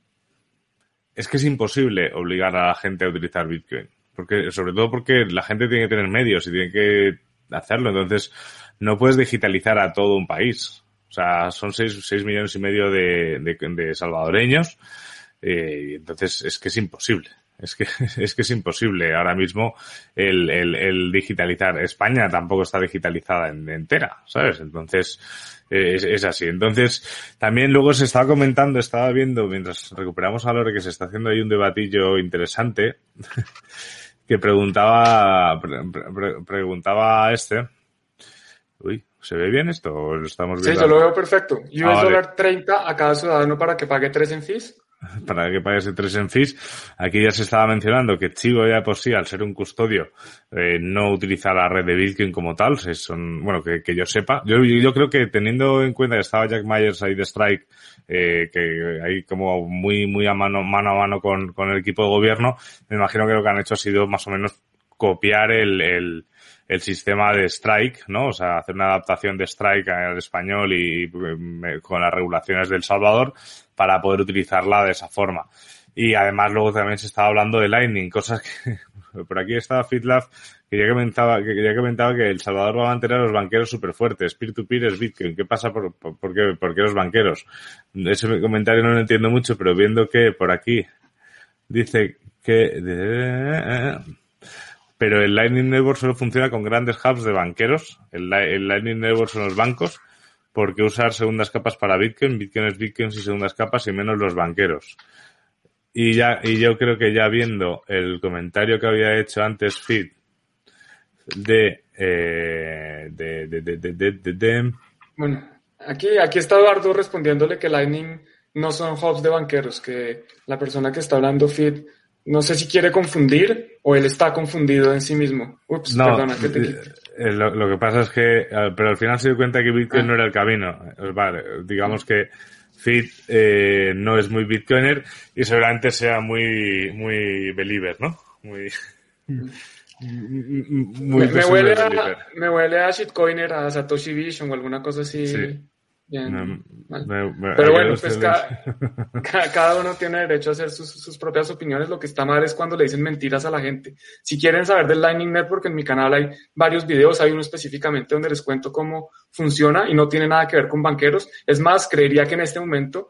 es que es imposible obligar a la gente a utilizar Bitcoin. Porque, sobre todo porque la gente tiene que tener medios y tiene que hacerlo. Entonces, no puedes digitalizar a todo un país. O sea, son seis millones y medio de, de, salvadoreños. Eh, entonces, es que es imposible. Es que, es que es imposible ahora mismo el, el, digitalizar. España tampoco está digitalizada en, entera, ¿sabes? Entonces, es, es, así. Entonces, también luego se estaba comentando, estaba viendo, mientras recuperamos a Lore, que se está haciendo ahí un debatillo interesante, que preguntaba, pre, preguntaba a este, uy, ¿Se ve bien esto o lo estamos viendo? Sí, yo lo veo perfecto. US ah, dólar 30 a cada ciudadano para que pague 3 en fees. Para que pague ese 3 en fees. Aquí ya se estaba mencionando que Chivo ya por sí, al ser un custodio, eh, no utiliza la red de Bitcoin como tal. Son, bueno, que, que yo sepa. Yo, yo creo que teniendo en cuenta que estaba Jack Myers ahí de Strike, eh, que hay como muy, muy a mano, mano a mano con, con el equipo de gobierno, me imagino que lo que han hecho ha sido más o menos copiar el, el, el sistema de Strike, ¿no? O sea, hacer una adaptación de Strike al español y, con las regulaciones del Salvador para poder utilizarla de esa forma. Y además luego también se estaba hablando de Lightning, cosas que por aquí estaba FitLab que ya comentaba que ya comentaba que El Salvador va a mantener a los banqueros súper fuertes. Peer-to-peer es Bitcoin. ¿Qué pasa por, por, qué, por qué los banqueros? Ese comentario no lo entiendo mucho, pero viendo que por aquí dice que pero el Lightning Network solo funciona con grandes hubs de banqueros. El, Lightning Network son los bancos, porque usar segundas capas para Bitcoin, Bitcoin es Bitcoin y segundas capas y menos los banqueros. Y ya, y yo creo que ya viendo el comentario que había hecho antes Fit de, eh, de, de, de, Bueno, aquí, aquí está Eduardo respondiéndole que Lightning no son hubs de banqueros, que la persona que está hablando Fit no sé si quiere confundir o él está confundido en sí mismo. Ups, perdona, que te eh, eh, lo, lo, que pasa es que, pero al final se dio cuenta que Bitcoin ah. no era el camino. Vale, digamos que Fit eh, no es muy Bitcoiner y seguramente sea muy, muy believer, ¿no? Muy, muy me, huele a, me huele a shitcoiner, a Satoshi Vision o alguna cosa así. Sí. Pero bueno, pues cada, uno tiene derecho a hacer sus, propias opiniones. Lo que está mal es cuando le dicen mentiras a la gente. Si quieren saber del Lightning Network, en mi canal hay varios videos. Hay uno específicamente donde les cuento cómo funciona y no tiene nada que ver con banqueros. Es más, creería que en este momento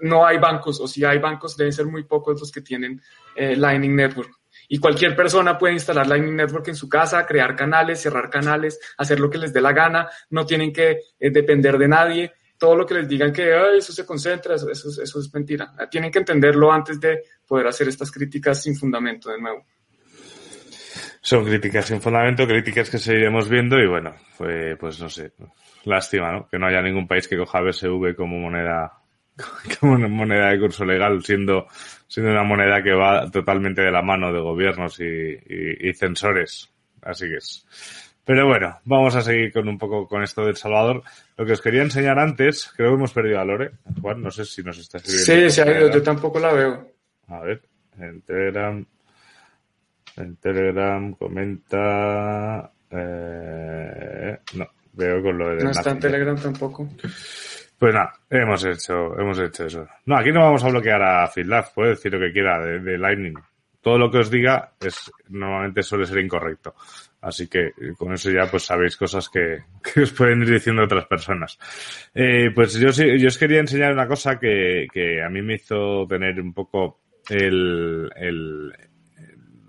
no hay bancos, o si hay bancos, deben ser muy pocos los que tienen eh, Lightning Network. Y cualquier persona puede instalar Lightning Network en su casa, crear canales, cerrar canales, hacer lo que les dé la gana, no tienen que eh, depender de nadie. Todo lo que les digan que eso se concentra, eso, eso, es mentira. Tienen que entenderlo antes de poder hacer estas críticas sin fundamento de nuevo. Son críticas sin fundamento, críticas que seguiremos viendo y bueno, pues no sé, lástima, ¿no? Que no haya ningún país que coja BSV como moneda como moneda de curso legal, siendo, siendo una moneda que va totalmente de la mano de gobiernos y, y, censores. Así que es. Pero bueno, vamos a seguir con un poco con esto del Salvador. Lo que os quería enseñar antes, creo que hemos perdido a Lore. Juan, no sé si nos está escribiendo. Sí, se ha ido, yo tampoco la veo. A ver, en Telegram. En Telegram comenta. Eh, no, veo con lo de. No está en Telegram tampoco. Pues nada, hemos hecho, hemos hecho eso. No, aquí no vamos a bloquear a FitLab, puede decir lo que quiera de, Lightning. Todo lo que os diga es, normalmente suele ser incorrecto. Así que con eso ya pues sabéis cosas que, que os pueden ir diciendo otras personas. Eh, pues yo yo os quería enseñar una cosa que, que a mí me hizo tener un poco el, el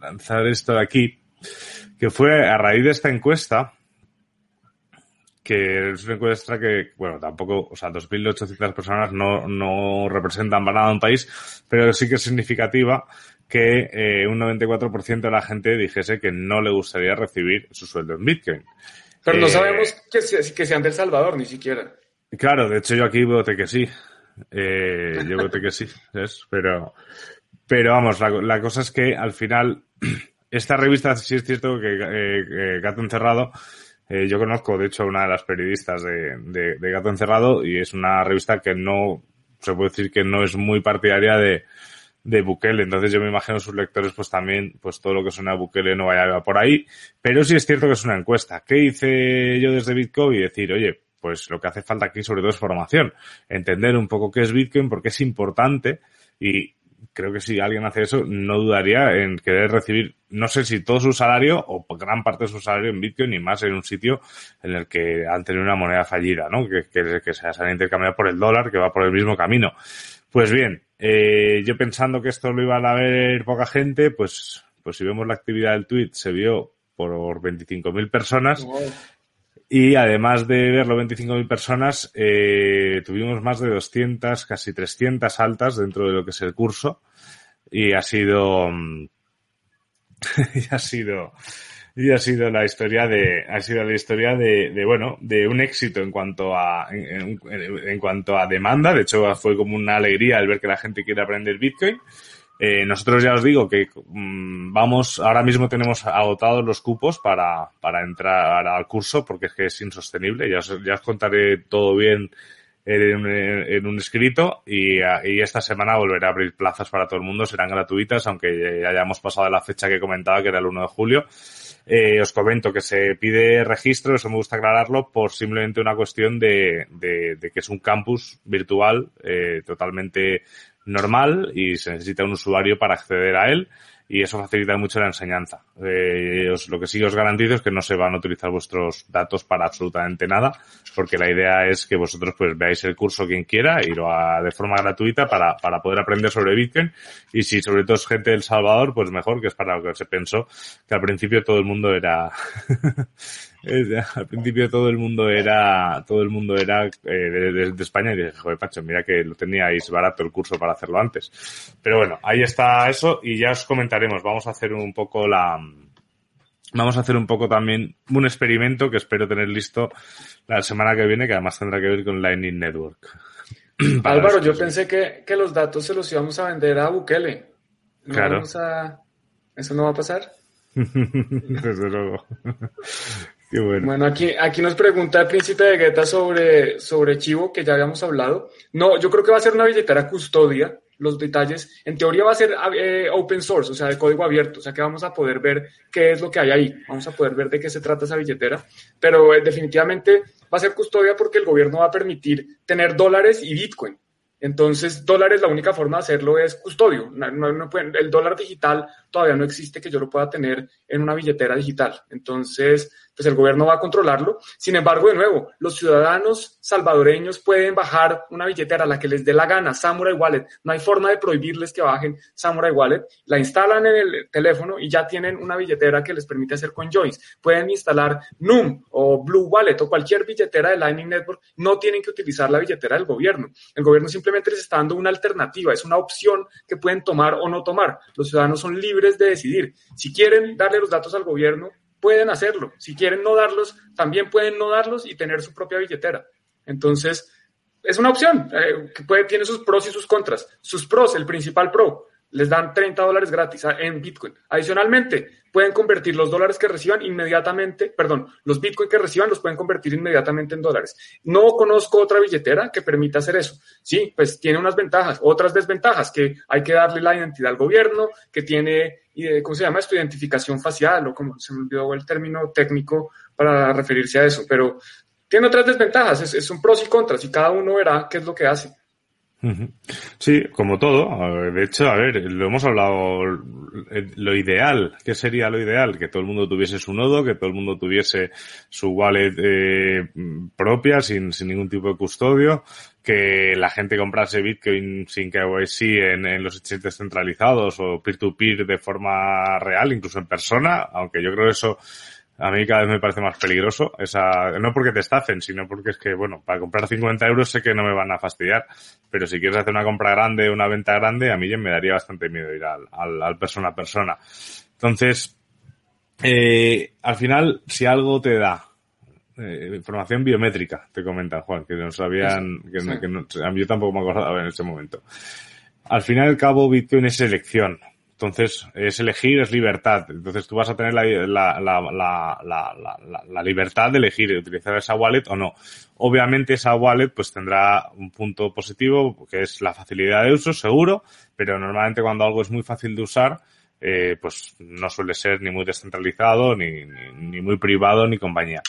lanzar esto de aquí, que fue a raíz de esta encuesta, que es una encuesta que, bueno, tampoco, o sea, 2.800 personas no, no representan para nada un país, pero sí que es significativa que eh, un 94% de la gente dijese que no le gustaría recibir su sueldo en Bitcoin. Pero no eh, sabemos que, que sean del Salvador, ni siquiera. Claro, de hecho yo aquí voté que sí. Eh, yo voté que sí, ¿ves? Pero, pero vamos, la, la, cosa es que al final, esta revista sí es cierto que eh, Gato Encerrado eh, yo conozco, de hecho, a una de las periodistas de, de, Gato Encerrado y es una revista que no, se puede decir que no es muy partidaria de, de Bukele. Entonces yo me imagino sus lectores pues también, pues todo lo que suena a Bukele no vaya por ahí. Pero sí es cierto que es una encuesta. ¿Qué hice yo desde Bitcoin? Decir, oye, pues lo que hace falta aquí sobre todo es formación. Entender un poco qué es Bitcoin, porque es importante y creo que si alguien hace eso, no dudaría en querer recibir, no sé si todo su salario o gran parte de su salario en Bitcoin y más en un sitio en el que han tenido una moneda fallida, ¿no? Que, que, que se ha intercambiado por el dólar, que va por el mismo camino. Pues bien, eh, yo pensando que esto lo iban a ver poca gente, pues, pues si vemos la actividad del tweet, se vio por 25.000 personas. Y además de verlo 25.000 personas, eh, tuvimos más de 200, casi 300 altas dentro de lo que es el curso. Y ha sido, y ha sido, y ha sido la historia de, ha sido la historia de, de bueno, de un éxito en cuanto a, en, en, cuanto a demanda. De hecho, fue como una alegría el ver que la gente quiere aprender Bitcoin. Eh, nosotros ya os digo que mm, vamos, ahora mismo tenemos agotados los cupos para, para entrar al curso porque es que es insostenible. Ya os, ya os contaré todo bien en, un escrito y, y, esta semana volverá a abrir plazas para todo el mundo, serán gratuitas, aunque ya hayamos pasado la fecha que comentaba, que era el 1 de julio. Eh, os comento que se pide registro, eso me gusta aclararlo, por simplemente una cuestión de, de, de que es un campus virtual eh, totalmente normal y se necesita un usuario para acceder a él y eso facilita mucho la enseñanza. Eh, os, lo que sí os garantizo es que no se van a utilizar vuestros datos para absolutamente nada, porque la idea es que vosotros pues veáis el curso quien quiera y lo haga de forma gratuita para, para poder aprender sobre Bitcoin y si sobre todo es gente del Salvador, pues mejor, que es para lo que se pensó, que al principio todo el mundo era al principio todo el mundo era, todo el mundo era eh, de, España y dije, joder, Pacho, mira que lo teníais barato el curso para hacerlo antes. Pero bueno, ahí está eso y ya os comentaremos. Vamos a hacer un poco la, vamos a hacer un poco también un experimento que espero tener listo la semana que viene, que además tendrá que ver con Lightning Network. Álvaro, yo pensé que, que, los datos se los íbamos a vender a Bukele. claro. ¿Eso no va a pasar? Desde luego. Bueno. aquí, aquí nos pregunta el príncipe de Guetta sobre, sobre Chivo, que ya habíamos hablado. No, yo creo que va a ser una billetera custodia. Los detalles, en teoría va a ser eh, open source, o sea, de código abierto, o sea, que vamos a poder ver qué es lo que hay ahí, vamos a poder ver de qué se trata esa billetera, pero eh, definitivamente va a ser custodia porque el gobierno va a permitir tener dólares y Bitcoin. Entonces, dólares, la única forma de hacerlo es custodio. No, no el dólar digital todavía no existe que yo lo pueda tener en una billetera digital. Entonces, pues el gobierno va a controlarlo. Sin embargo, de nuevo, los ciudadanos salvadoreños pueden bajar una billetera a la que les dé la gana, Samurai Wallet. No hay forma de prohibirles que bajen Samurai Wallet. La instalan en el teléfono y ya tienen una billetera que les permite hacer coinjoins. Pueden instalar NUM o Blue Wallet o cualquier billetera de Lightning Network. No tienen que utilizar la billetera del gobierno. El gobierno simplemente les está dando una alternativa, es una opción que pueden tomar o no tomar. Los ciudadanos son libres de decidir. Si quieren darle los datos al gobierno, pueden hacerlo. Si quieren no darlos, también pueden no darlos y tener su propia billetera. Entonces, es una opción eh, que tiene sus pros y sus contras. Sus pros, el principal pro, les dan 30 dólares gratis en Bitcoin. Adicionalmente, pueden convertir los dólares que reciban inmediatamente, perdón, los Bitcoin que reciban los pueden convertir inmediatamente en dólares. No conozco otra billetera que permita hacer eso. Sí, pues tiene unas ventajas, otras desventajas, que hay que darle la identidad al gobierno, que tiene, ¿cómo se llama esto? Identificación facial, o como se me olvidó el término técnico para referirse a eso, pero tiene otras desventajas, es, son pros y contras, y cada uno verá qué es lo que hace. Sí, como todo. De hecho, a ver, lo hemos hablado, lo ideal, ¿qué sería lo ideal? Que todo el mundo tuviese su nodo, que todo el mundo tuviese su wallet eh, propia, sin, sin ningún tipo de custodio, que la gente comprase Bitcoin sin KYC en, en los exchanges centralizados o peer-to-peer -peer de forma real, incluso en persona, aunque yo creo eso a mí cada vez me parece más peligroso. Esa, no porque te estafen, sino porque es que, bueno, para comprar 50 euros sé que no me van a fastidiar, pero si quieres hacer una compra grande, una venta grande, a mí ya me daría bastante miedo ir al, al, persona a persona. Entonces, eh, al final, si algo te da eh, información biométrica, te comentan, Juan, que no sabían, que, que no, yo tampoco me acordaba en ese momento. Al final y al cabo, Bitcoin es elección. Entonces, es elegir, es libertad. Entonces, tú vas a tener la, la, la, la, libertad de elegir utilizar esa wallet o no. Obviamente, esa wallet pues tendrá un punto positivo, que es la facilidad de uso, seguro, pero normalmente cuando algo es muy fácil de usar, eh, pues no suele ser ni muy descentralizado, ni, ni, muy privado, ni compañía.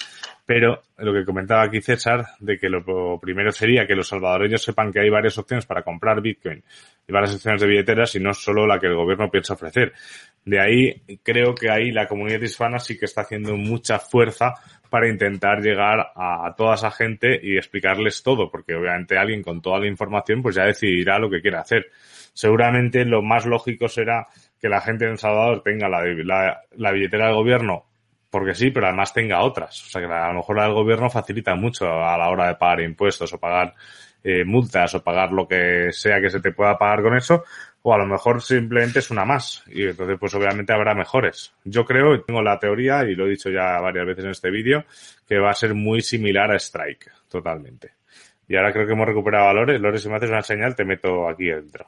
Pero lo que comentaba aquí César, de que lo primero sería que los salvadoreños sepan que hay varias opciones para comprar Bitcoin y varias opciones de billeteras y no solo la que el gobierno piensa ofrecer. De ahí creo que ahí la comunidad hispana sí que está haciendo mucha fuerza para intentar llegar a, toda esa gente y explicarles todo, porque obviamente alguien con toda la información pues ya decidirá lo que quiere hacer. Seguramente lo más lógico será que la gente en Salvador tenga la, la, billetera del gobierno porque sí, pero además tenga otras. O sea que a lo mejor la del gobierno facilita mucho a la hora de pagar impuestos o pagar eh, multas o pagar lo que sea que se te pueda pagar con eso, o a lo mejor simplemente es una más. Y entonces pues obviamente habrá mejores. Yo creo, tengo la teoría, y lo he dicho ya varias veces en este vídeo, que va a ser muy similar a Strike, totalmente. Y ahora creo que hemos recuperado valores. Lores, si me haces una señal, te meto aquí dentro.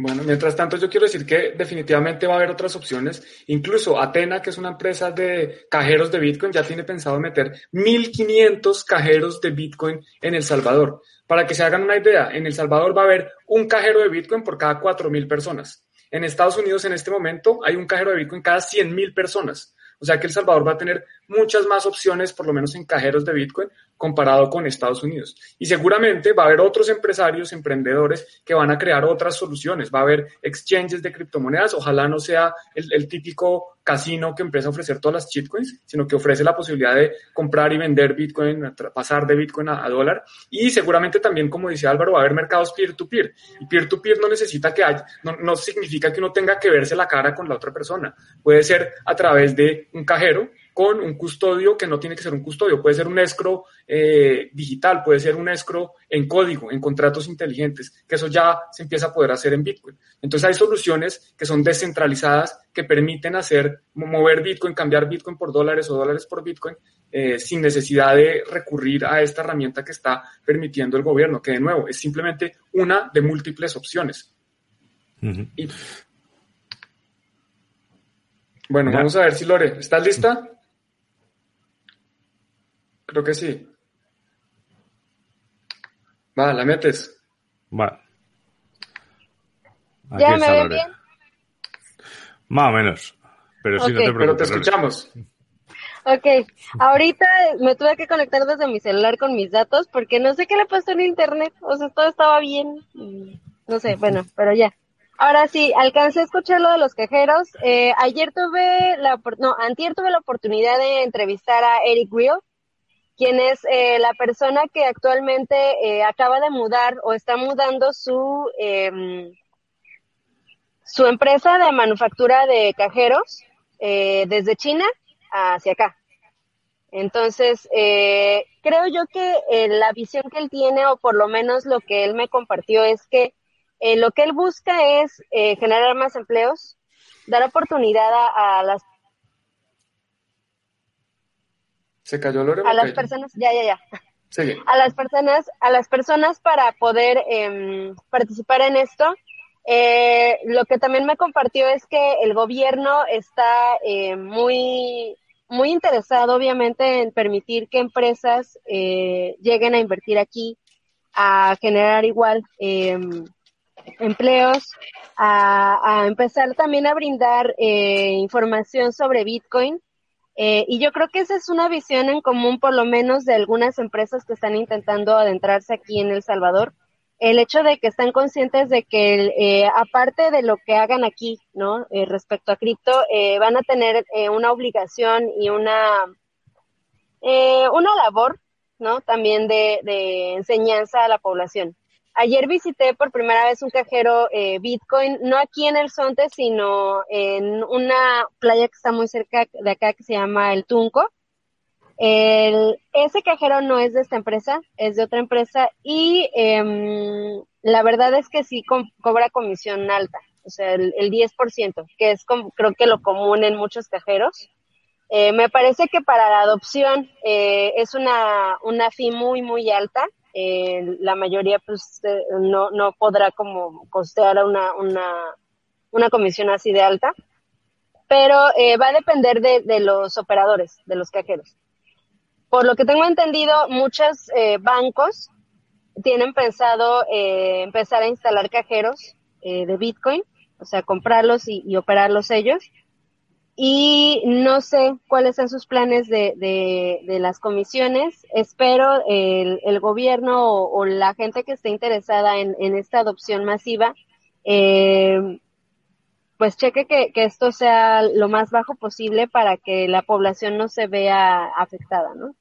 Bueno, mientras tanto yo quiero decir que definitivamente va a haber otras opciones. Incluso Atena, que es una empresa de cajeros de Bitcoin, ya tiene pensado meter 1.500 cajeros de Bitcoin en El Salvador. Para que se hagan una idea, en El Salvador va a haber un cajero de Bitcoin por cada 4.000 personas. En Estados Unidos en este momento hay un cajero de Bitcoin cada 100.000 personas. O sea que El Salvador va a tener muchas más opciones, por lo menos en cajeros de Bitcoin, comparado con Estados Unidos. Y seguramente va a haber otros empresarios, emprendedores que van a crear otras soluciones. Va a haber exchanges de criptomonedas. Ojalá no sea el, típico casino que empieza a ofrecer todas las shitcoins, sino que ofrece la posibilidad de comprar y vender Bitcoin, pasar de Bitcoin a, dólar. Y seguramente también, como dice Álvaro, va a haber mercados peer-to-peer. Y peer-to-peer no necesita que haya, no, no significa que uno tenga que verse la cara con la otra persona. Puede ser a través de un cajero con un custodio que no tiene que ser un custodio, puede ser un escro eh, digital, puede ser un escro en código, en contratos inteligentes, que eso ya se empieza a poder hacer en Bitcoin. Entonces hay soluciones que son descentralizadas, que permiten hacer, mover Bitcoin, cambiar Bitcoin por dólares o dólares por Bitcoin, eh, sin necesidad de recurrir a esta herramienta que está permitiendo el gobierno, que de nuevo es simplemente una de múltiples opciones. Bueno, vamos a ver si Lore, ¿estás lista? Creo que sí. Va, la metes. Va. ¿Ya me ven bien? Más o menos. Pero sí, no te preocupes. Pero te escuchamos. Ok, ahorita me tuve que conectar desde mi celular con mis datos porque no sé qué le pasó en internet. O sea, todo estaba bien. No sé, bueno, pero ya. Ahora sí, alcancé a escuchar lo de los quejeros. Eh, ayer tuve la, no, antier tuve la oportunidad de entrevistar a Eric Will, quien es eh, la persona que actualmente eh, acaba de mudar o está mudando su, em, su empresa de manufactura de cajeros eh, desde China hacia acá. Entonces, creo yo que la visión que él tiene, o por lo menos lo que él me compartió, es que lo que él busca es generar más empleos, dar oportunidad a, a las ¿Se cayó Lore? A las personas, ya, ya, ya. A las personas, a las personas para poder em, participar en esto. Eh, lo que también me compartió es que el gobierno está eh, muy, muy interesado, obviamente, en permitir que empresas eh, lleguen a invertir aquí, a generar igual em, empleos, a, a, empezar también a brindar información sobre Bitcoin eh, y yo creo que esa es una visión en común, por lo menos, de algunas empresas que están intentando adentrarse aquí en El Salvador. El hecho de que están conscientes de que, eh, aparte de lo que hagan aquí, ¿no? Eh, respecto a cripto, van a tener una obligación y una, una labor, ¿no? También de enseñanza a la población. Ayer visité por primera vez un cajero eh, Bitcoin, no aquí en el Sonte, sino en una playa que está muy cerca de acá que se llama El Tunco. El, ese cajero no es de esta empresa, es de otra empresa y em, la verdad es que sí cobra comisión alta, o sea, el, 10%, que es creo que lo común en muchos cajeros. Eh, me parece que para la adopción eh, es una, una fee muy, muy alta eh, la mayoría pues eh, no, no podrá como costear una, una, una comisión así de alta, pero eh, va a depender de, de, los operadores, de los cajeros. Por lo que tengo entendido, muchos eh, bancos tienen pensado empezar a instalar cajeros de Bitcoin, o sea, comprarlos y operarlos ellos y no sé cuáles son sus planes de, de, las comisiones. Espero el, el gobierno o, la gente que esté interesada en, en esta adopción masiva, eh, pues cheque que, que, esto sea lo más bajo posible para que la población no se vea afectada, ¿no?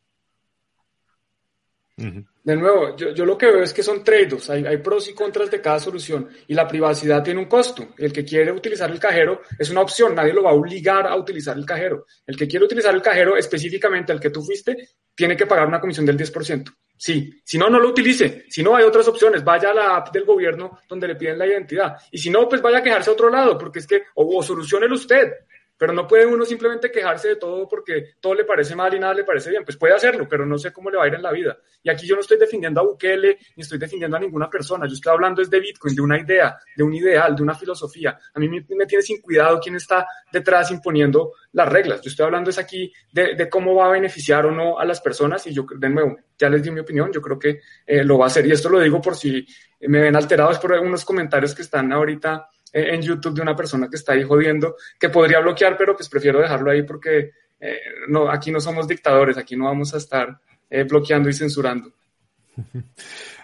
De nuevo, yo, yo, lo que veo es que son trade-offs, hay, hay, pros y contras de cada solución y la privacidad tiene un costo. El que quiere utilizar el cajero es una opción, nadie lo va a obligar a utilizar el cajero. El que quiere utilizar el cajero específicamente al que tú fuiste, tiene que pagar una comisión del 10%. Sí, si no, no lo utilice. Si no, hay otras opciones. Vaya a la app del gobierno donde le piden la identidad. Y si no, pues vaya a quejarse a otro lado, porque es que, o, o solucionelo usted. Pero no puede uno simplemente quejarse de todo porque todo le parece mal y nada le parece bien. Pues puede hacerlo, pero no sé cómo le va a ir en la vida. Y aquí yo no estoy defendiendo a Bukele ni estoy defendiendo a ninguna persona. Yo estoy hablando es de Bitcoin, de una idea, de un ideal, de una filosofía. A mí me, tiene sin cuidado quién está detrás imponiendo las reglas. Yo estoy hablando es aquí de, cómo va a beneficiar o no a las personas y yo, de nuevo, ya les di mi opinión, yo creo que eh, lo va a hacer. Y esto lo digo por si me ven alterados por unos comentarios que están ahorita en YouTube de una persona que está ahí jodiendo, que podría bloquear, pero pues prefiero dejarlo ahí porque eh, no, aquí no somos dictadores, aquí no vamos a estar eh, bloqueando y censurando.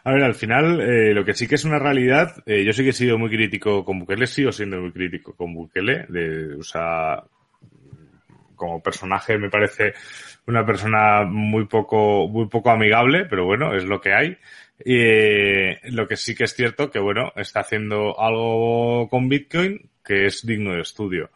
A ver, al final, lo que sí que es una realidad, yo sí que he sido muy crítico con Bukele, sigo siendo muy crítico con Bukele, de, o sea, como personaje me parece una persona muy poco, muy poco amigable, pero bueno, es lo que hay. Eh, lo que sí que es cierto que, bueno, está haciendo algo con Bitcoin que es digno de estudio.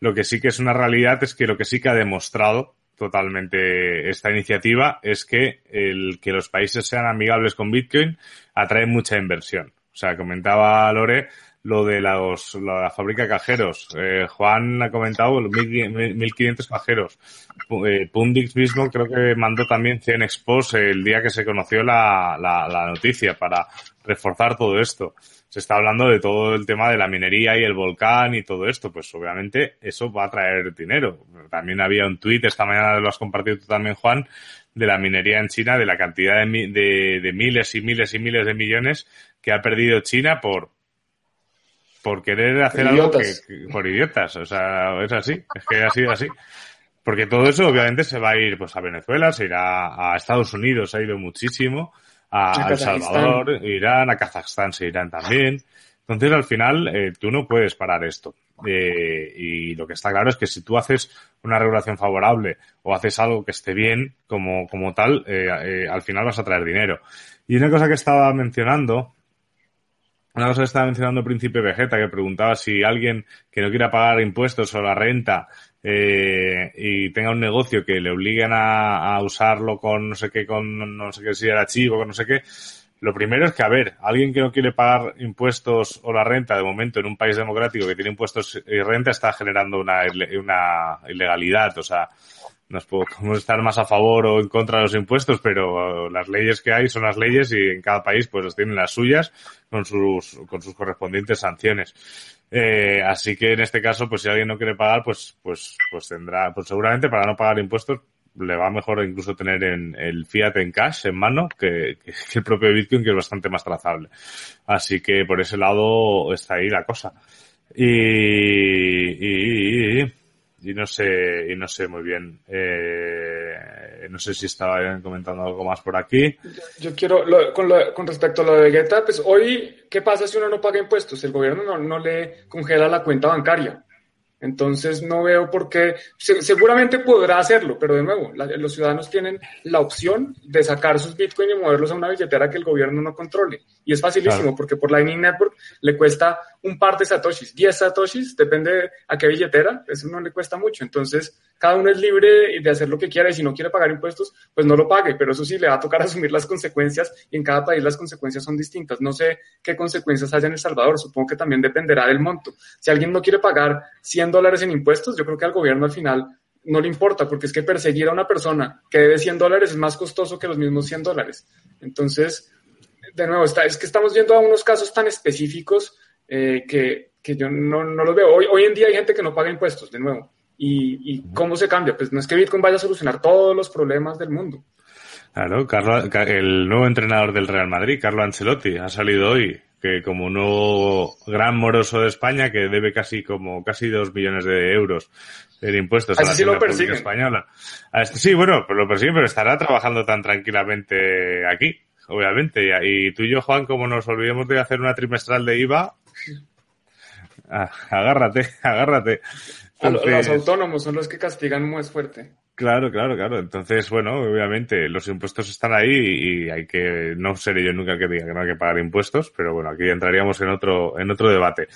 Lo que sí que es una realidad es que lo que sí que ha demostrado totalmente esta iniciativa es que el que los países sean amigables con Bitcoin atrae mucha inversión. O sea, comentaba Lore lo de los, la fábrica de cajeros. Eh, Juan ha comentado 1.500 cajeros. Eh, Pundix mismo creo que mandó también 100 expos el día que se conoció la, la, la, noticia para reforzar todo esto. Se está hablando de todo el tema de la minería y el volcán y todo esto. Pues obviamente eso va a traer dinero. También había un tuit, esta mañana lo has compartido tú también, Juan, de la minería en China, de la cantidad de, de, de miles y miles y miles de millones que ha perdido China por, por querer hacer algo que, por idiotas. O sea, es así, es que ha sido así. Porque todo eso obviamente se va a ir pues a Venezuela, se irá a Estados Unidos, ha ido muchísimo, a, El Salvador, Irán, a Kazajstán se irán también. Entonces al final eh, tú no puedes parar esto. Eh, y lo que está claro es que si tú haces una regulación favorable o haces algo que esté bien como, como tal, eh, al final vas a traer dinero. Y una cosa que estaba mencionando una cosa que estaba mencionando Príncipe Vegeta, que preguntaba si alguien que no quiera pagar impuestos o la renta eh, y tenga un negocio que le obliguen a, a, usarlo con no sé qué, con no sé qué si era archivo, con no sé qué. Lo primero es que, a ver, alguien que no quiere pagar impuestos o la renta, de momento, en un país democrático que tiene impuestos y renta, está generando una, una ilegalidad. O sea, nos podemos estar más a favor o en contra de los impuestos, pero las leyes que hay son las leyes y en cada país pues tienen las suyas con sus, con sus correspondientes sanciones. Eh, así que en este caso, pues si alguien no quiere pagar, pues, pues, pues tendrá, pues seguramente para no pagar impuestos le va mejor incluso tener en el fiat en cash en mano que, que, el propio Bitcoin que es bastante más trazable. Así que por ese lado está ahí la cosa. y, y y no sé, y no sé muy bien. Eh, no sé si estaba comentando algo más por aquí. Yo, quiero, con, con, respecto a lo de Guetta, pues hoy, ¿qué pasa si uno no paga impuestos? El gobierno no, no le congela la cuenta bancaria. Entonces no veo por qué, seguramente podrá hacerlo, pero de nuevo, los ciudadanos tienen la opción de sacar sus bitcoins y moverlos a una billetera que el gobierno no controle. Y es facilísimo porque por Lightning Network le cuesta un par de satoshis, 10 satoshis, depende a qué billetera, eso no le cuesta mucho. Entonces, cada uno es libre de hacer lo que quiera y si no quiere pagar impuestos, pues no lo pague, pero eso sí le va a tocar asumir las consecuencias y en cada país las consecuencias son distintas. No sé qué consecuencias haya en El Salvador, supongo que también dependerá del monto. Si alguien no quiere pagar 100 dólares en impuestos, yo creo que al gobierno al final no le importa, porque es que perseguir a una persona que debe 100 dólares es más costoso que los mismos 100 dólares. Entonces, de nuevo, está, es que estamos viendo a unos casos tan específicos eh, que, que, yo no, no los veo. Hoy, hoy en día hay gente que no paga impuestos, de nuevo. ¿Y, ¿Y cómo se cambia? Pues no es que Bitcoin vaya a solucionar todos los problemas del mundo. Claro, Carlo, el nuevo entrenador del Real Madrid, Carlo Ancelotti, ha salido hoy que como nuevo gran moroso de España que debe casi como casi dos millones de euros en impuestos a la sí lo española. Este, sí, bueno, pues lo persiguen, pero estará trabajando tan tranquilamente aquí, obviamente. Y, tú y yo, Juan, como nos olvidemos de hacer una trimestral de IVA, ah, agárrate, agárrate. los autónomos son los que castigan más fuerte. Claro, claro, claro. Entonces, bueno, obviamente los impuestos están ahí y hay que, no seré yo nunca el que diga que no hay que pagar impuestos, pero bueno, aquí entraríamos en otro, en otro debate.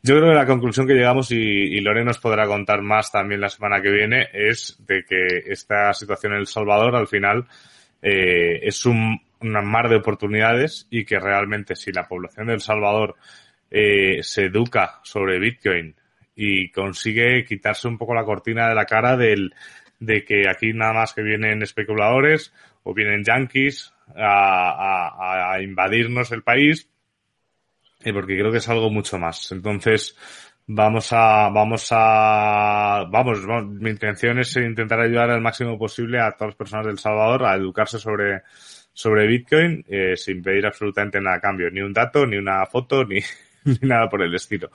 Yo creo que la conclusión que llegamos, y, y Lore nos podrá contar más también la semana que viene, es de que esta situación en El Salvador al final eh, es un, mar de oportunidades y que realmente si la población de El Salvador eh, se educa sobre Bitcoin y consigue quitarse un poco la cortina de la cara del, de que aquí nada más que vienen especuladores o vienen yankees a, a, invadirnos el país, y porque creo que es algo mucho más. Entonces, vamos a, vamos a, vamos, mi intención es intentar ayudar al máximo posible a todas las personas del Salvador a educarse sobre, sobre Bitcoin, eh, sin pedir absolutamente nada a cambio, ni un dato, ni una foto, ni, ni nada por el estilo.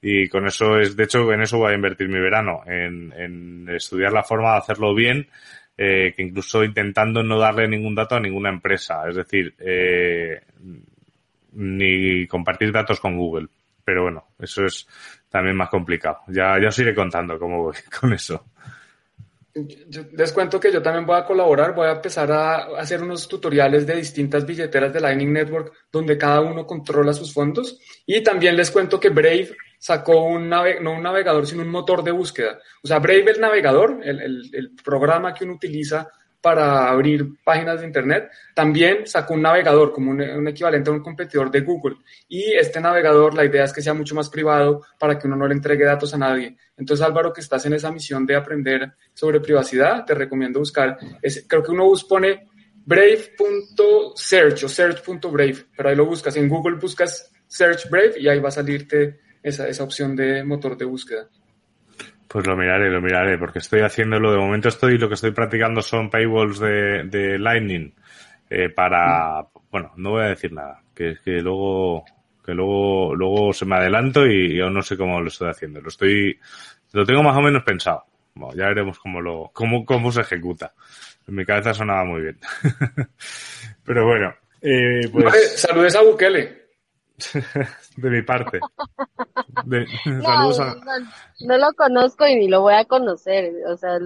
Y con eso es, de hecho, en eso voy a invertir mi verano, en, estudiar la forma de hacerlo bien, eh, que incluso intentando no darle ningún dato a ninguna empresa, es decir, eh, ni compartir datos con Google. Pero bueno, eso es también más complicado. Ya, ya os iré contando cómo voy con eso. Yo les cuento que yo también voy a colaborar, voy a empezar a hacer unos tutoriales de distintas billeteras de Lightning Network donde cada uno controla sus fondos y también les cuento que Brave sacó un no un navegador, sino un motor de búsqueda. O sea, Brave, el navegador, el, el, el programa que uno utiliza para abrir páginas de Internet, también sacó un navegador como un, equivalente a un competidor de Google. Y este navegador, la idea es que sea mucho más privado para que uno no le entregue datos a nadie. Entonces, Álvaro, que estás en esa misión de aprender sobre privacidad, te recomiendo buscar, creo que uno pone brave.search o search.brave, pero ahí lo buscas. En Google buscas search brave y ahí va a salirte esa, esa opción de motor de búsqueda. Pues lo miraré, lo miraré, porque estoy haciéndolo. De momento estoy, lo que estoy practicando son paywalls de, de Lightning eh, para, bueno, no voy a decir nada, que, que luego, que luego, luego se me adelanto y, y, aún no sé cómo lo estoy haciendo. Lo estoy, lo tengo más o menos pensado. Bueno, ya veremos cómo lo, cómo, cómo se ejecuta. En mi cabeza sonaba muy bien. Pero bueno, eh, pues... Saludes a Bukele. de mi parte. no, no, lo conozco y ni lo voy a conocer, o sea,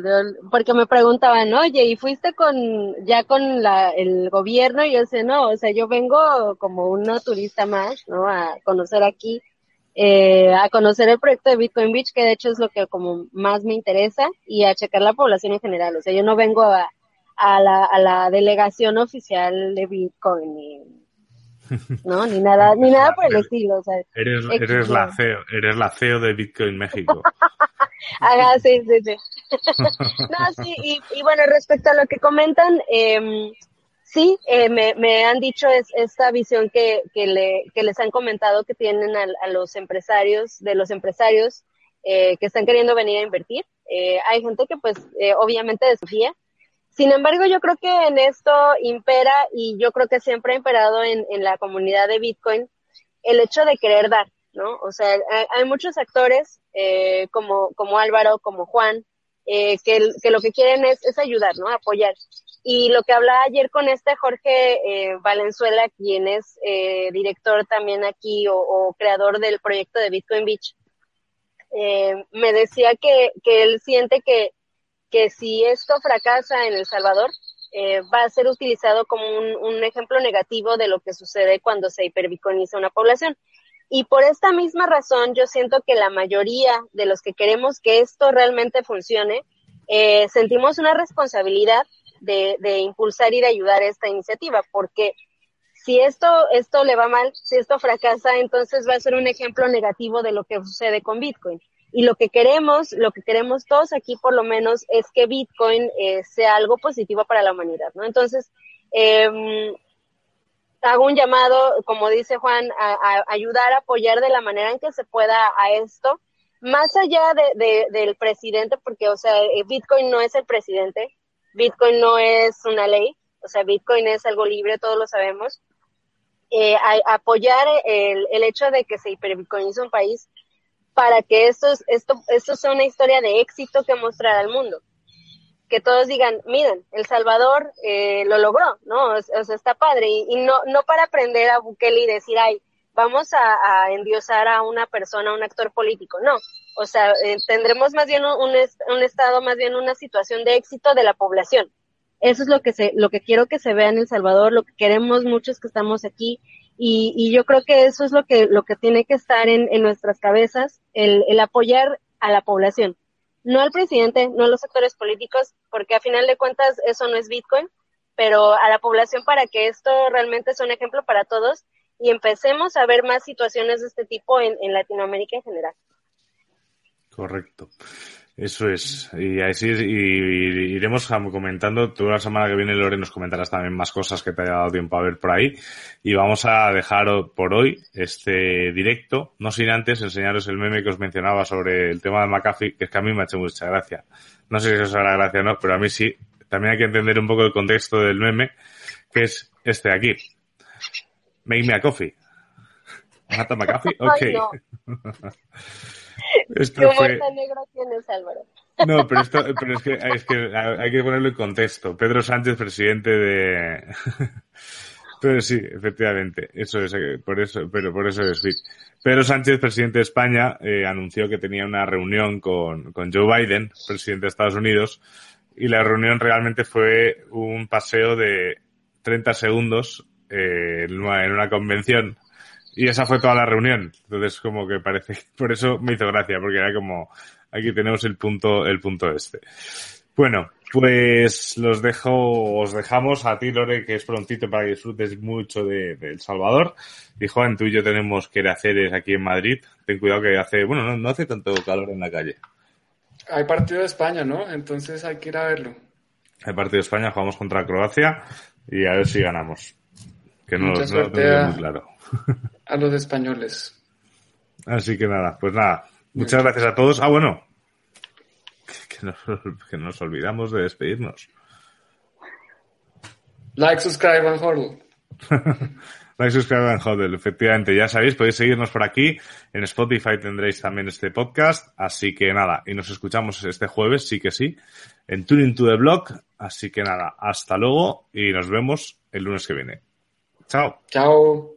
porque me preguntaban, oye, ¿y fuiste con ya con la, el gobierno? Y yo sé, no, o sea, yo vengo como una turista más, ¿no? A conocer aquí, eh, a conocer el proyecto de Bitcoin Beach, que de hecho es lo que como más me interesa, y a checar la población en general, o sea, yo no vengo a, a la, a la delegación oficial de Bitcoin ¿no? Ni nada, ni nada por el estilo. O sea, eres, eres la CEO, eres la CEO de Bitcoin México. Ajá, sí, sí, sí. no, sí, y, y, bueno, respecto a lo que comentan, eh, sí, eh, me, me, han dicho es, esta visión que, que, le, que les han comentado que tienen a, a los empresarios, de los empresarios eh, que están queriendo venir a invertir. Eh, hay gente que pues eh, obviamente desafía, sin embargo, yo creo que en esto impera y yo creo que siempre ha imperado en, en la comunidad de Bitcoin el hecho de querer dar, ¿no? O sea, hay, muchos actores eh, como, como Álvaro, como Juan, eh, que, que, lo que quieren es, es, ayudar, ¿no? Apoyar. Y lo que hablaba ayer con este Jorge eh, Valenzuela, quien es eh, director también aquí o, o, creador del proyecto de Bitcoin Beach, eh, me decía que, que él siente que que si esto fracasa en El Salvador, eh, va a ser utilizado como un, ejemplo negativo de lo que sucede cuando se hiperbiconiza una población. Y por esta misma razón, yo siento que la mayoría de los que queremos que esto realmente funcione, eh, sentimos una responsabilidad de, de, impulsar y de ayudar a esta iniciativa, porque si esto, esto le va mal, si esto fracasa, entonces va a ser un ejemplo negativo de lo que sucede con Bitcoin. Y lo que queremos, lo que queremos todos aquí por lo menos es que Bitcoin eh, sea algo positivo para la humanidad, ¿no? Entonces, eh, hago un llamado, como dice Juan, a, ayudar, a apoyar de la manera en que se pueda a esto, más allá de, de, del presidente, porque, o sea, eh, Bitcoin no es el presidente, Bitcoin no es una ley, o sea, Bitcoin es algo libre, todos lo sabemos. Eh, apoyar el, el hecho de que se hiperbitcoinice un país para que esto, esto, esto sea una historia de éxito que mostrar al mundo. Que todos digan, miren, El Salvador eh, lo logró, ¿no? O sea, está padre. Y, no, no para aprender a Bukele y decir, ay, vamos a, a endiosar a una persona, a un actor político. No. O sea, eh, tendremos más bien un, un, estado, más bien una situación de éxito de la población. Eso es lo que se, lo que quiero que se vea en El Salvador, lo que queremos muchos que estamos aquí, y, y, yo creo que eso es lo que, lo que tiene que estar en, en nuestras cabezas, el, el, apoyar a la población. No al presidente, no a los sectores políticos, porque a final de cuentas eso no es Bitcoin, pero a la población para que esto realmente sea un ejemplo para todos y empecemos a ver más situaciones de este tipo en, en Latinoamérica en general. Correcto. Eso es. Y así y, iremos comentando. Toda la semana que viene, Lore, nos comentarás también más cosas que te haya dado tiempo a ver por ahí. Y vamos a dejar por hoy este directo, no sin antes enseñaros el meme que os mencionaba sobre el tema de McAfee, que es que a mí me ha hecho mucha gracia. No sé si os hará gracia o no, pero a mí sí. También hay que entender un poco el contexto del meme, que es este de aquí. Make me a coffee. ¿Mata McAfee? Ok. Esto ¿Qué fue... negro tienes, Álvaro? No, pero, esto, pero es, que, es que hay que ponerlo en contexto. Pedro Sánchez, presidente de... Pero sí, efectivamente, eso es, eh, por eso, pero por eso es Pedro Sánchez, presidente de España, eh, anunció que tenía una reunión con, con Joe Biden, presidente de Estados Unidos, y la reunión realmente fue un paseo de 30 segundos eh, en, una, en una convención y esa fue toda la reunión. Entonces, como que parece, por eso me hizo gracia, porque era como, aquí tenemos el punto, el punto este. Bueno, pues los dejo, os dejamos a ti, Lore, que es prontito para que disfrutes mucho de, El Salvador. Y Juan, tú y yo tenemos que hacer aquí en Madrid. Ten cuidado que hace, bueno, no, no hace tanto calor en la calle. Hay partido de España, ¿no? Entonces hay que ir a verlo. Hay partido de España, jugamos contra Croacia y a ver si ganamos. Que no, no lo tengo muy claro a los españoles. Así que nada, pues nada. Muchas gracias a todos. Ah, bueno. Que, nos, olvidamos de despedirnos. Like, subscribe and hodl. like, subscribe and hodl. Efectivamente, ya sabéis, podéis seguirnos por aquí. En Spotify tendréis también este podcast. Así que nada, y nos escuchamos este jueves, sí que sí, en Tuning to the Blog. Así que nada, hasta luego y nos vemos el lunes que viene. Chao. Chao.